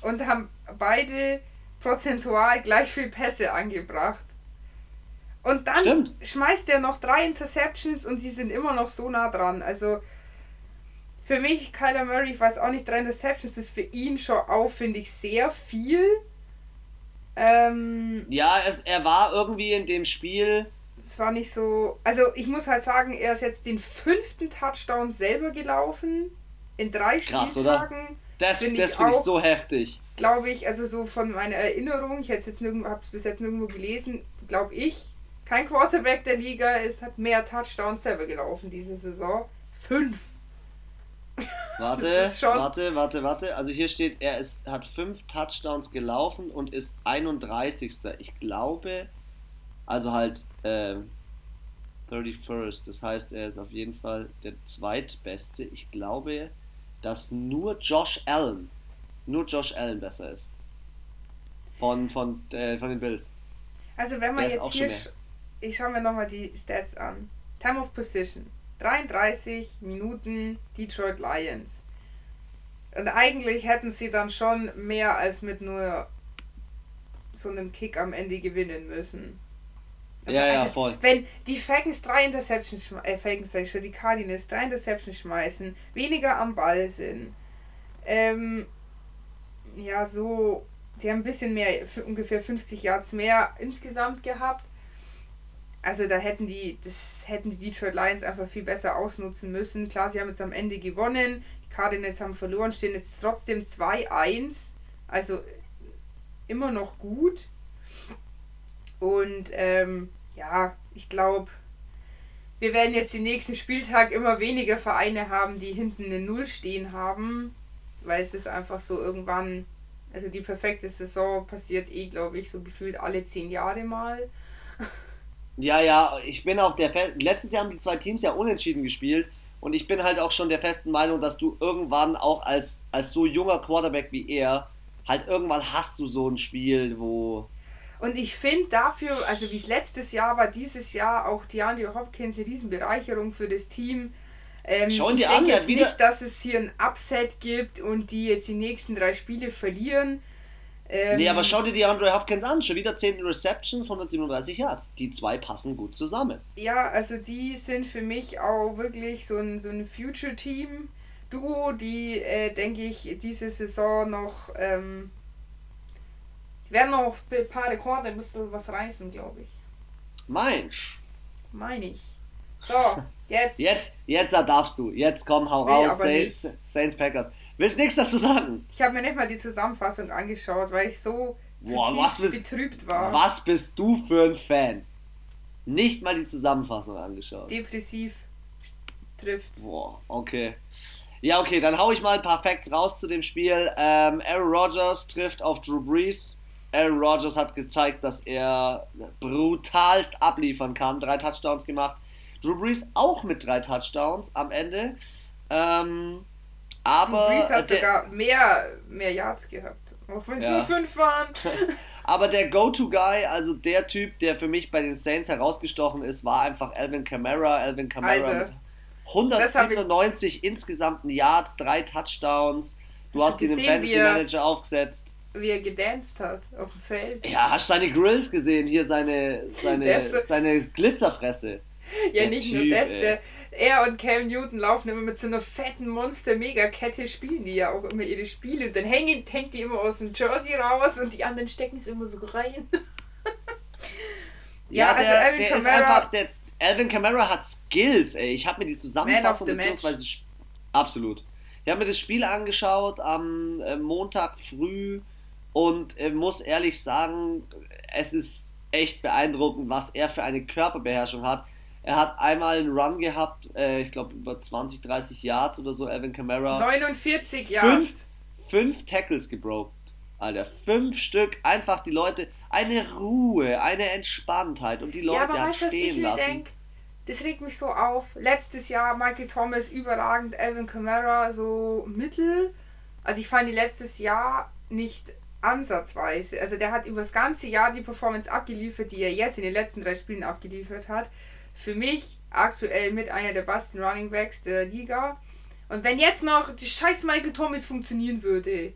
und haben beide prozentual gleich viel Pässe angebracht. Und dann Stimmt. schmeißt er noch drei Interceptions und sie sind immer noch so nah dran. Also für mich, Kyler Murray, ich weiß auch nicht, drei Interceptions ist für ihn schon auch, finde ich, sehr viel. Ähm, ja, es, er war irgendwie in dem Spiel. Es war nicht so. Also ich muss halt sagen, er ist jetzt den fünften Touchdown selber gelaufen. In drei Krass, Spieltagen. Oder? Das, find das finde ich so heftig. Glaube ich, also so von meiner Erinnerung, ich habe es bis jetzt nirgendwo gelesen, glaube ich, kein Quarterback der Liga ist, hat mehr Touchdowns selber gelaufen diese Saison. Fünf. Warte, warte, warte, warte. Also hier steht, er ist, hat fünf Touchdowns gelaufen und ist 31. Ich glaube, also halt äh, 31st. Das heißt, er ist auf jeden Fall der zweitbeste. Ich glaube, dass nur Josh Allen, nur Josh Allen besser ist. Von, von, äh, von den Bills. Also wenn man jetzt hier ich schaue mir nochmal die Stats an. Time of Position. 33 Minuten Detroit Lions. Und eigentlich hätten sie dann schon mehr als mit nur so einem Kick am Ende gewinnen müssen. ja, also, ja, voll. Wenn die Falcons drei Interceptions, äh, Falcons sag ich schon, die Cardinals drei Interceptions schmeißen, weniger am Ball sind, ähm, ja, so, die haben ein bisschen mehr, ungefähr 50 Yards mehr insgesamt gehabt also da hätten die, das hätten die Detroit Lions einfach viel besser ausnutzen müssen. Klar, sie haben jetzt am Ende gewonnen, die Cardinals haben verloren, stehen jetzt trotzdem 2-1, also immer noch gut. Und ähm, ja, ich glaube, wir werden jetzt den nächsten Spieltag immer weniger Vereine haben, die hinten eine Null stehen haben, weil es ist einfach so irgendwann, also die perfekte Saison passiert eh, glaube ich, so gefühlt alle zehn Jahre mal. Ja, ja, ich bin auch der Fe letztes Jahr haben die zwei Teams ja unentschieden gespielt und ich bin halt auch schon der festen Meinung, dass du irgendwann auch als, als so junger Quarterback wie er, halt irgendwann hast du so ein Spiel, wo. Und ich finde dafür, also wie es letztes Jahr war, dieses Jahr auch DeAndre Hopkins eine Riesenbereicherung für das Team. Ähm, Schauen ich denke jetzt nicht, dass es hier ein Upset gibt und die jetzt die nächsten drei Spiele verlieren. Ähm, nee, aber schau dir die Andre Hopkins an. Schon wieder 10 Receptions, 137 Yards. Die zwei passen gut zusammen. Ja, also die sind für mich auch wirklich so ein, so ein Future-Team. Duo, die, äh, denke ich, diese Saison noch. Ähm, die werden noch ein paar Rekorde ein bisschen was reißen, glaube ich. Meinst Meine ich. So, jetzt. jetzt, jetzt darfst du. Jetzt komm, hau raus. Saints, Saints Packers. Willst du nichts dazu sagen? Ich habe mir nicht mal die Zusammenfassung angeschaut, weil ich so Boah, was bist, betrübt war. Was bist du für ein Fan? Nicht mal die Zusammenfassung angeschaut. Depressiv trifft's. Boah, okay. Ja, okay, dann hau ich mal ein paar Facts raus zu dem Spiel. Ähm, Aaron Rodgers trifft auf Drew Brees. Aaron Rodgers hat gezeigt, dass er brutalst abliefern kann. Drei Touchdowns gemacht. Drew Brees auch mit drei Touchdowns am Ende. Ähm, aber. Brees hat der, sogar mehr, mehr Yards gehabt. Auch wenn es ja. nur fünf waren. aber der Go-To-Guy, also der Typ, der für mich bei den Saints herausgestochen ist, war einfach Alvin Kamara. Alvin Kamara mit 197 insgesamten Yards, drei Touchdowns. Du hast ihn im Fantasy Manager aufgesetzt. Wie er gedanced hat auf dem Feld. Ja, hast seine Grills gesehen? Hier seine, seine, seine Glitzerfresse. Ja, der nicht typ, nur das, der, er und Cam Newton laufen immer mit so einer fetten Monster-Mega-Kette, spielen die ja auch immer ihre Spiele. Und dann hängen, hängt die immer aus dem Jersey raus und die anderen stecken es immer so rein. ja, ja, also Alvin der Kamara. Ist einfach, der, Alvin Kamara hat Skills, ey. Ich habe mir die Zusammenfassung beziehungsweise. Absolut. Ich habe mir das Spiel angeschaut am äh, Montag früh und äh, muss ehrlich sagen, es ist echt beeindruckend, was er für eine Körperbeherrschung hat. Er hat einmal einen Run gehabt, äh, ich glaube über 20, 30 Yards oder so, Alvin Kamara. 49 Yards. Fünf, fünf Tackles gebroken. Alter, fünf Stück, einfach die Leute, eine Ruhe, eine Entspanntheit und die Leute ja, aber hat stehen lassen. Denk, das regt mich so auf. Letztes Jahr Michael Thomas überragend, Alvin Kamara so mittel. Also ich fand die letztes Jahr nicht ansatzweise. Also der hat über das ganze Jahr die Performance abgeliefert, die er jetzt in den letzten drei Spielen abgeliefert hat für mich aktuell mit einer der besten Running Backs der Liga. Und wenn jetzt noch die scheiß Michael Thomas funktionieren würde,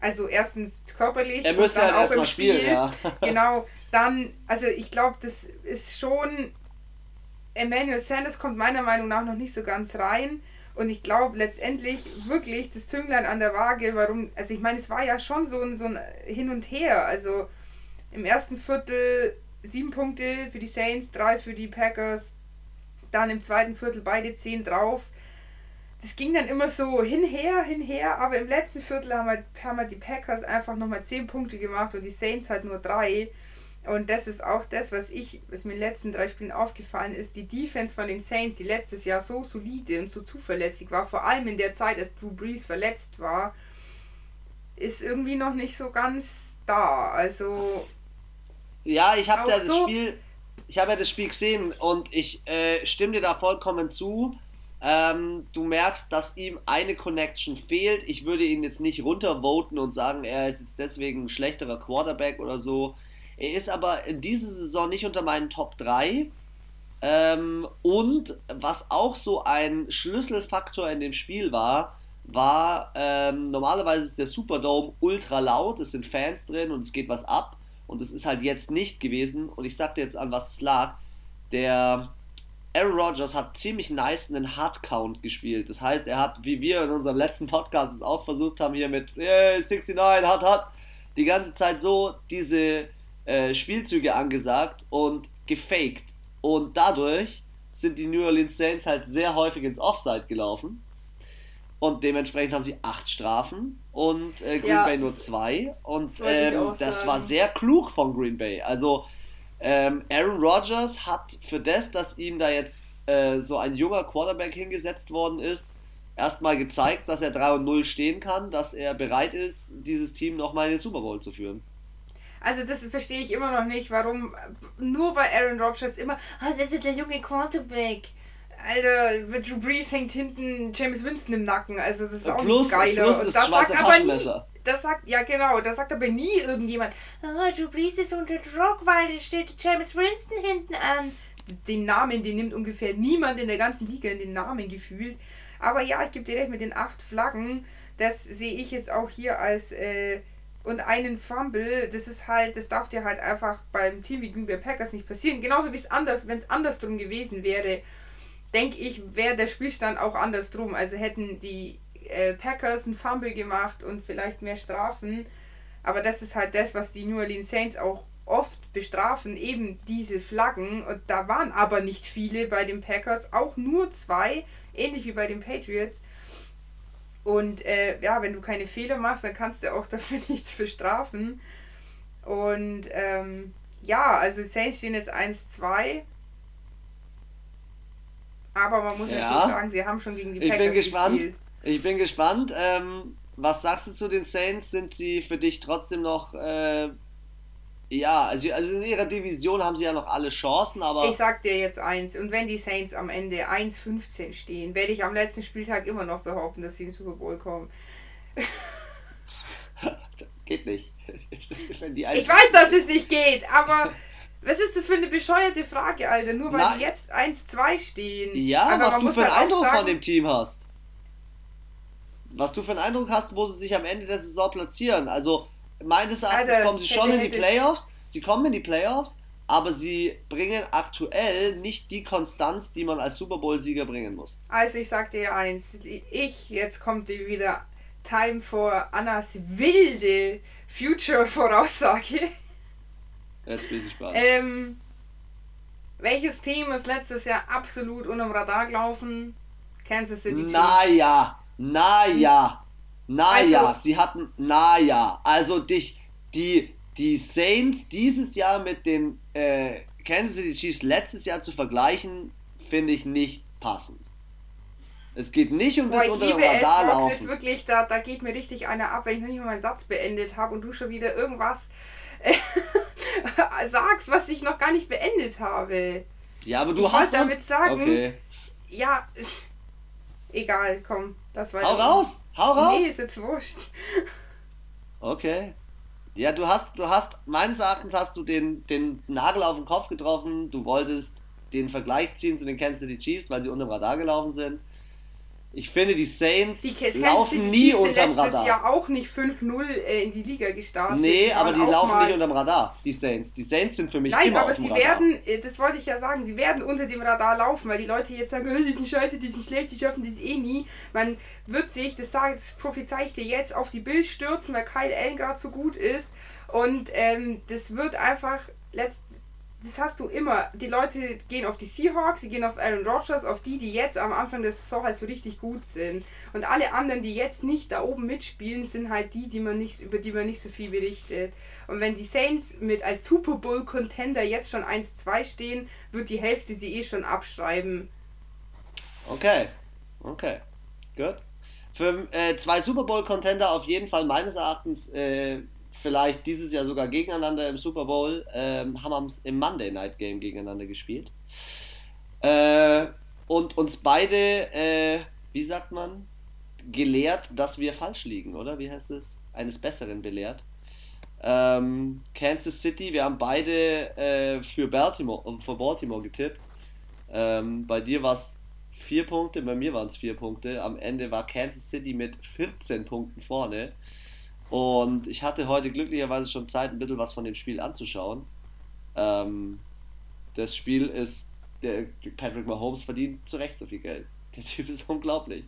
also erstens körperlich er müsste und dann halt auch im Spiel, spielen, ja. genau, dann, also ich glaube, das ist schon, Emmanuel Sanders kommt meiner Meinung nach noch nicht so ganz rein. Und ich glaube letztendlich wirklich das Zünglein an der Waage, warum, also ich meine, es war ja schon so ein, so ein Hin und Her. Also im ersten Viertel sieben Punkte für die Saints, drei für die Packers. Dann im zweiten Viertel beide zehn drauf. Das ging dann immer so hinher, hinher, aber im letzten Viertel haben halt, haben halt die Packers einfach nochmal zehn Punkte gemacht und die Saints halt nur drei. Und das ist auch das, was ich, was mir in den letzten drei Spielen aufgefallen ist, die Defense von den Saints, die letztes Jahr so solide und so zuverlässig war, vor allem in der Zeit, als Drew Brees verletzt war, ist irgendwie noch nicht so ganz da. Also ja, ich habe ja das so? Spiel, ich habe ja das Spiel gesehen und ich äh, stimme dir da vollkommen zu. Ähm, du merkst, dass ihm eine Connection fehlt. Ich würde ihn jetzt nicht runtervoten und sagen, er ist jetzt deswegen ein schlechterer Quarterback oder so. Er ist aber in dieser Saison nicht unter meinen Top 3. Ähm, und was auch so ein Schlüsselfaktor in dem Spiel war, war, ähm, normalerweise ist der Superdome ultra laut, es sind Fans drin und es geht was ab. Und es ist halt jetzt nicht gewesen. Und ich sag dir jetzt an, was es lag. Der Aaron Rodgers hat ziemlich nice einen Hard Count gespielt. Das heißt, er hat, wie wir in unserem letzten Podcast es auch versucht haben, hier mit yeah, 69, hart, hart, die ganze Zeit so diese äh, Spielzüge angesagt und gefaked. Und dadurch sind die New Orleans Saints halt sehr häufig ins Offside gelaufen. Und dementsprechend haben sie acht Strafen und äh, Green ja, Bay nur zwei. Und das, ähm, das war sehr klug von Green Bay. Also ähm, Aaron Rodgers hat für das, dass ihm da jetzt äh, so ein junger Quarterback hingesetzt worden ist, erstmal gezeigt, dass er 3 und 0 stehen kann, dass er bereit ist, dieses Team nochmal in den Super Bowl zu führen. Also das verstehe ich immer noch nicht, warum nur bei Aaron Rodgers immer, oh, das ist der junge Quarterback. Alter, Drew Brees hängt hinten James Winston im Nacken, also das ist auch plus, nicht geiler. Plus das, Und das sagt aber nie, das sagt, ja genau, das sagt aber nie irgendjemand, oh, Drew Brees ist unter Druck, weil da steht James Winston hinten an. Den Namen, den nimmt ungefähr niemand in der ganzen Liga in den Namen gefühlt. Aber ja, ich gebe dir recht mit den acht Flaggen, das sehe ich jetzt auch hier als äh, und einen Fumble, das ist halt, das darf dir halt einfach beim Team wie Green Bay Packers nicht passieren. Genauso wie es anders, wenn es andersrum gewesen wäre, denke ich, wäre der Spielstand auch andersrum. Also hätten die äh, Packers einen Fumble gemacht und vielleicht mehr Strafen. Aber das ist halt das, was die New Orleans Saints auch oft bestrafen, eben diese Flaggen. Und da waren aber nicht viele bei den Packers, auch nur zwei, ähnlich wie bei den Patriots. Und äh, ja, wenn du keine Fehler machst, dann kannst du auch dafür nichts bestrafen. Und ähm, ja, also Saints stehen jetzt 1-2. Aber man muss ja. natürlich sagen, sie haben schon gegen die Packers ich bin gespannt. Gespielt. Ich bin gespannt. Ähm, was sagst du zu den Saints? Sind sie für dich trotzdem noch äh, ja, also, also in ihrer Division haben sie ja noch alle Chancen, aber. Ich sag dir jetzt eins, und wenn die Saints am Ende 1-15 stehen, werde ich am letzten Spieltag immer noch behaupten, dass sie in den Super Bowl kommen. geht nicht. ich weiß, dass es nicht geht, aber was ist das für eine bescheuerte Frage, Alter? Nur weil Na, die jetzt 1-2 stehen. Ja, aber was du für einen halt Eindruck sagen, von dem Team hast. Was du für einen Eindruck hast, wo sie sich am Ende der Saison platzieren. Also meines Erachtens Alter, kommen sie schon hätte, in die Playoffs. Sie kommen in die Playoffs, aber sie bringen aktuell nicht die Konstanz, die man als Super Bowl-Sieger bringen muss. Also ich sag dir eins, ich, jetzt kommt wieder Time for Annas wilde Future-Voraussage. Jetzt bin ich gespannt. Ähm, welches Team ist letztes Jahr absolut unterm Radar gelaufen? Kansas City Chiefs. Naja, naja. Naja, also, sie hatten, naja, also dich, die, die Saints dieses Jahr mit den äh, Kansas City Chiefs letztes Jahr zu vergleichen, finde ich nicht passend. Es geht nicht um Boah, das unter dem Radar laufen. Es wirklich, da, da geht mir richtig einer ab, wenn ich noch nicht mal meinen Satz beendet habe und du schon wieder irgendwas sagst, was ich noch gar nicht beendet habe. Ja, aber du ich hast damit sagen, okay. ja, egal, komm, das war. Hau raus! Hau raus! Nee, ist jetzt wurscht. Okay. Ja, du hast, du hast, meines Erachtens hast du den, den Nagel auf den Kopf getroffen. Du wolltest den Vergleich ziehen zu den Kansas City Chiefs, weil sie unter dem Radar gelaufen sind. Ich finde, die Saints die laufen nie unterm Radar. letztes Jahr auch nicht 5-0 äh, in die Liga gestartet. Nee, aber die laufen nicht unterm Radar, die Saints. Die Saints sind für mich Nein, immer aber sie werden, äh, das wollte ich ja sagen, sie werden unter dem Radar laufen, weil die Leute jetzt sagen, oh, die sind scheiße, die sind schlecht, die schaffen das eh nie. Man wird sich, das sage das prophezei ich dir jetzt, auf die Bild stürzen, weil Kyle Allen gerade so gut ist. Und ähm, das wird einfach letzt, das hast du immer. Die Leute gehen auf die Seahawks, sie gehen auf Aaron Rodgers, auf die, die jetzt am Anfang der Saison halt so richtig gut sind. Und alle anderen, die jetzt nicht da oben mitspielen, sind halt die, die man nicht, über die man nicht so viel berichtet. Und wenn die Saints mit als Super Bowl Contender jetzt schon 1-2 stehen, wird die Hälfte sie eh schon abschreiben. Okay, okay, gut. Für äh, zwei Super Bowl Contender auf jeden Fall meines Erachtens äh, vielleicht dieses Jahr sogar gegeneinander im Super Bowl, ähm, haben wir im Monday Night Game gegeneinander gespielt. Äh, und uns beide, äh, wie sagt man, gelehrt, dass wir falsch liegen, oder? Wie heißt es? Eines Besseren belehrt. Ähm, Kansas City, wir haben beide äh, für, Baltimore, für Baltimore getippt. Ähm, bei dir war es vier Punkte, bei mir waren es vier Punkte. Am Ende war Kansas City mit 14 Punkten vorne. Und ich hatte heute glücklicherweise schon Zeit, ein bisschen was von dem Spiel anzuschauen. Ähm, das Spiel ist, der, Patrick Mahomes verdient zu Recht so viel Geld. Der Typ ist unglaublich.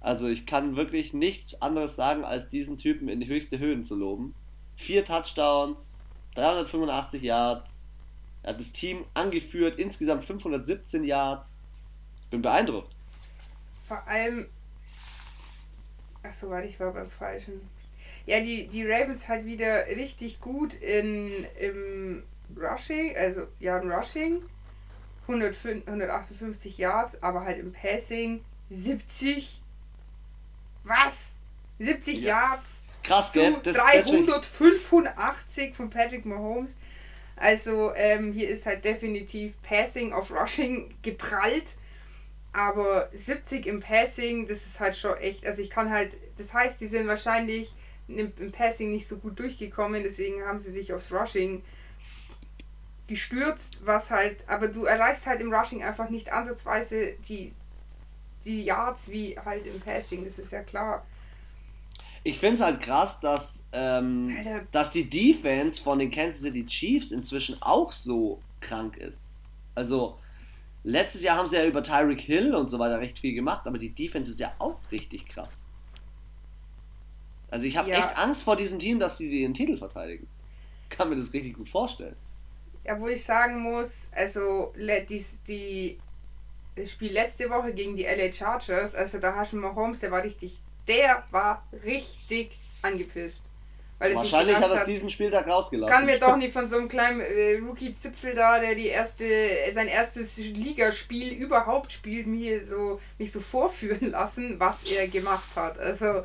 Also ich kann wirklich nichts anderes sagen, als diesen Typen in die höchste Höhen zu loben. Vier Touchdowns, 385 Yards. Er hat das Team angeführt, insgesamt 517 Yards. Bin beeindruckt. Vor allem. Achso, warte, ich war beim Falschen ja, die, die Ravens halt wieder richtig gut in, im Rushing, also ja, im Rushing. 158 Yards, aber halt im Passing 70. Was? 70 ja. Yards. Krass, gell? Das, 385 von Patrick Mahomes. Also ähm, hier ist halt definitiv Passing auf Rushing geprallt. Aber 70 im Passing, das ist halt schon echt. Also ich kann halt, das heißt, die sind wahrscheinlich im, Passing nicht so gut durchgekommen, deswegen haben sie sich aufs Rushing gestürzt, was halt, aber du erreichst halt im Rushing einfach nicht ansatzweise die, die Yards wie halt im Passing, das ist ja klar. Ich finde es halt krass, dass, ähm, dass die Defense von den Kansas City Chiefs inzwischen auch so krank ist. Also, letztes Jahr haben sie ja über Tyreek Hill und so weiter recht viel gemacht, aber die Defense ist ja auch richtig krass. Also, ich habe ja. echt Angst vor diesem Team, dass die den Titel verteidigen. Kann mir das richtig gut vorstellen. Ja, wo ich sagen muss, also die, die das Spiel letzte Woche gegen die LA Chargers, also da hast du Mahomes, der war richtig, der war richtig angepisst. Wahrscheinlich hat er diesen Spieltag rausgelassen. Kann mir doch nicht von so einem kleinen äh, Rookie-Zipfel da, der die erste, sein erstes Ligaspiel überhaupt spielt, mir so, mich so vorführen lassen, was er gemacht hat. Also,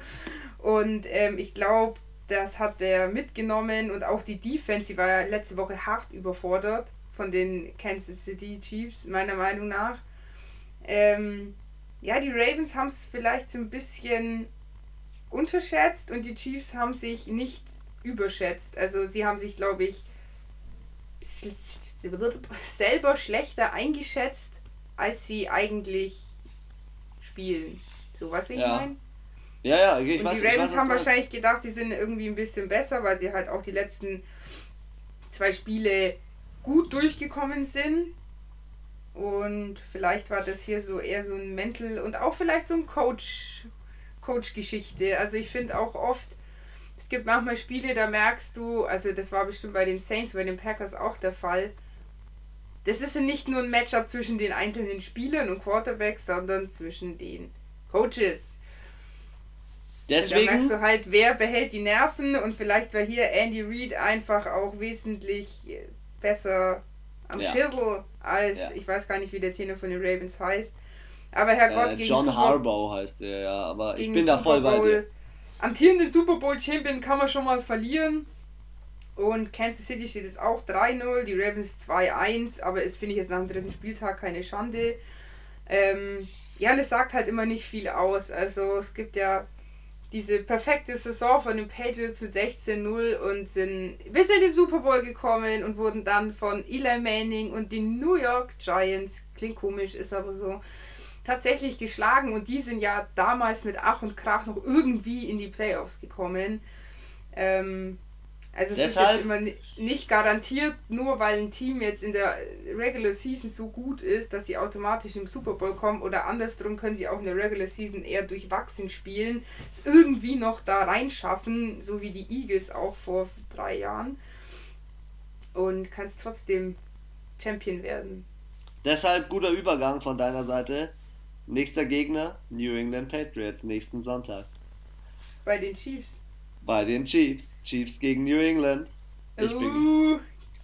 und ähm, ich glaube, das hat er mitgenommen und auch die Defense, die war ja letzte Woche hart überfordert von den Kansas City Chiefs, meiner Meinung nach. Ähm, ja, die Ravens haben es vielleicht so ein bisschen unterschätzt und die Chiefs haben sich nicht überschätzt. Also sie haben sich, glaube ich, selber schlechter eingeschätzt, als sie eigentlich spielen. So was wie ja. ich meine? Ja, ja, ich und weiß Die Ravens weiß, haben wahrscheinlich gedacht, sie sind irgendwie ein bisschen besser, weil sie halt auch die letzten zwei Spiele gut durchgekommen sind. Und vielleicht war das hier so eher so ein Mental und auch vielleicht so ein Coach, Coach-Geschichte. Also ich finde auch oft, es gibt manchmal Spiele, da merkst du, also das war bestimmt bei den Saints, bei den Packers auch der Fall. Das ist nicht nur ein Matchup zwischen den einzelnen Spielern und Quarterbacks, sondern zwischen den Coaches. Deswegen. Da merkst du halt, wer behält die Nerven und vielleicht war hier Andy Reid einfach auch wesentlich besser am ja. Schissel als, ja. ich weiß gar nicht, wie der Tenor von den Ravens heißt. Aber Herrgott, äh, gegen John Super Harbaugh heißt er, ja, aber ich bin da voll bei dir. Amtierende Super Bowl Champion kann man schon mal verlieren. Und Kansas City steht es auch 3-0, die Ravens 2-1, aber es finde ich jetzt nach dem dritten Spieltag keine Schande. Ähm, ja, das sagt halt immer nicht viel aus. Also es gibt ja diese perfekte Saison von den Patriots mit 16-0 und sind bis in den Super Bowl gekommen und wurden dann von Eli Manning und den New York Giants, klingt komisch, ist aber so, tatsächlich geschlagen und die sind ja damals mit Ach und Krach noch irgendwie in die Playoffs gekommen. Ähm, also es Deshalb, ist jetzt immer nicht garantiert, nur weil ein Team jetzt in der Regular Season so gut ist, dass sie automatisch im Super Bowl kommen oder andersrum können sie auch in der Regular Season eher durchwachsen spielen, es irgendwie noch da reinschaffen, so wie die Eagles auch vor drei Jahren und kannst trotzdem Champion werden. Deshalb guter Übergang von deiner Seite. Nächster Gegner, New England Patriots, nächsten Sonntag. Bei den Chiefs. Bei den Chiefs. Chiefs gegen New England. Ich uh. bin.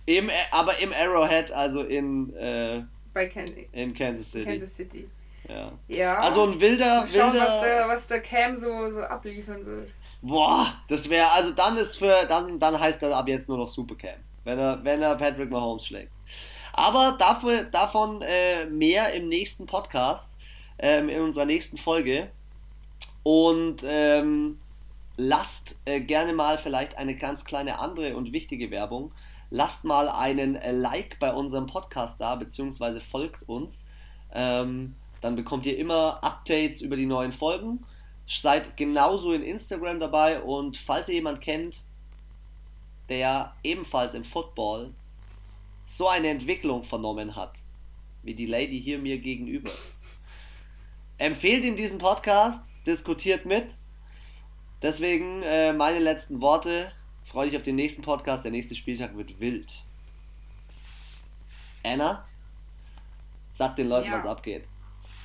Im, aber im Arrowhead, also in, äh, Bei Can in Kansas City. Kansas City. Ja. ja. Also ein wilder, schauen, wilder. Was der, was der Cam so, so abliefern wird. Boah, das wäre, also dann ist für, dann, dann heißt er ab jetzt nur noch Super Cam. Wenn er, wenn er Patrick Mahomes schlägt. Aber dafür, davon äh, mehr im nächsten Podcast, ähm, in unserer nächsten Folge. Und ähm, lasst äh, gerne mal vielleicht eine ganz kleine andere und wichtige Werbung. Lasst mal einen äh, Like bei unserem Podcast da, beziehungsweise folgt uns. Ähm, dann bekommt ihr immer Updates über die neuen Folgen. Seid genauso in Instagram dabei und falls ihr jemand kennt, der ebenfalls im Football so eine Entwicklung vernommen hat, wie die Lady hier mir gegenüber, empfehlt ihm diesen Podcast, diskutiert mit Deswegen äh, meine letzten Worte. Freue dich auf den nächsten Podcast. Der nächste Spieltag wird wild. Anna, sag den Leuten, ja. was abgeht.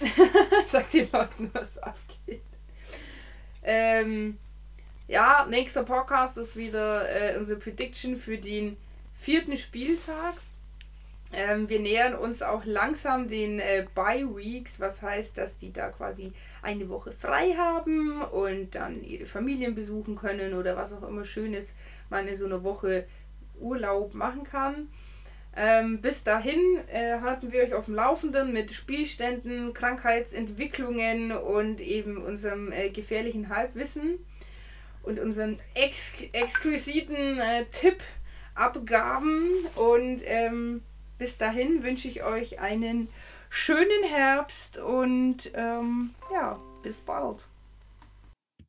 sag den Leuten, was abgeht. Ähm, ja, nächster Podcast ist wieder äh, unsere Prediction für den vierten Spieltag. Ähm, wir nähern uns auch langsam den äh, Bye-Weeks, was heißt, dass die da quasi eine Woche frei haben und dann ihre Familien besuchen können oder was auch immer Schönes man in so einer Woche Urlaub machen kann. Ähm, bis dahin äh, halten wir euch auf dem Laufenden mit Spielständen, Krankheitsentwicklungen und eben unserem äh, gefährlichen Halbwissen und unseren ex exquisiten äh, Tippabgaben. Und ähm, bis dahin wünsche ich euch einen schönen Herbst und ähm, ja, bis bald.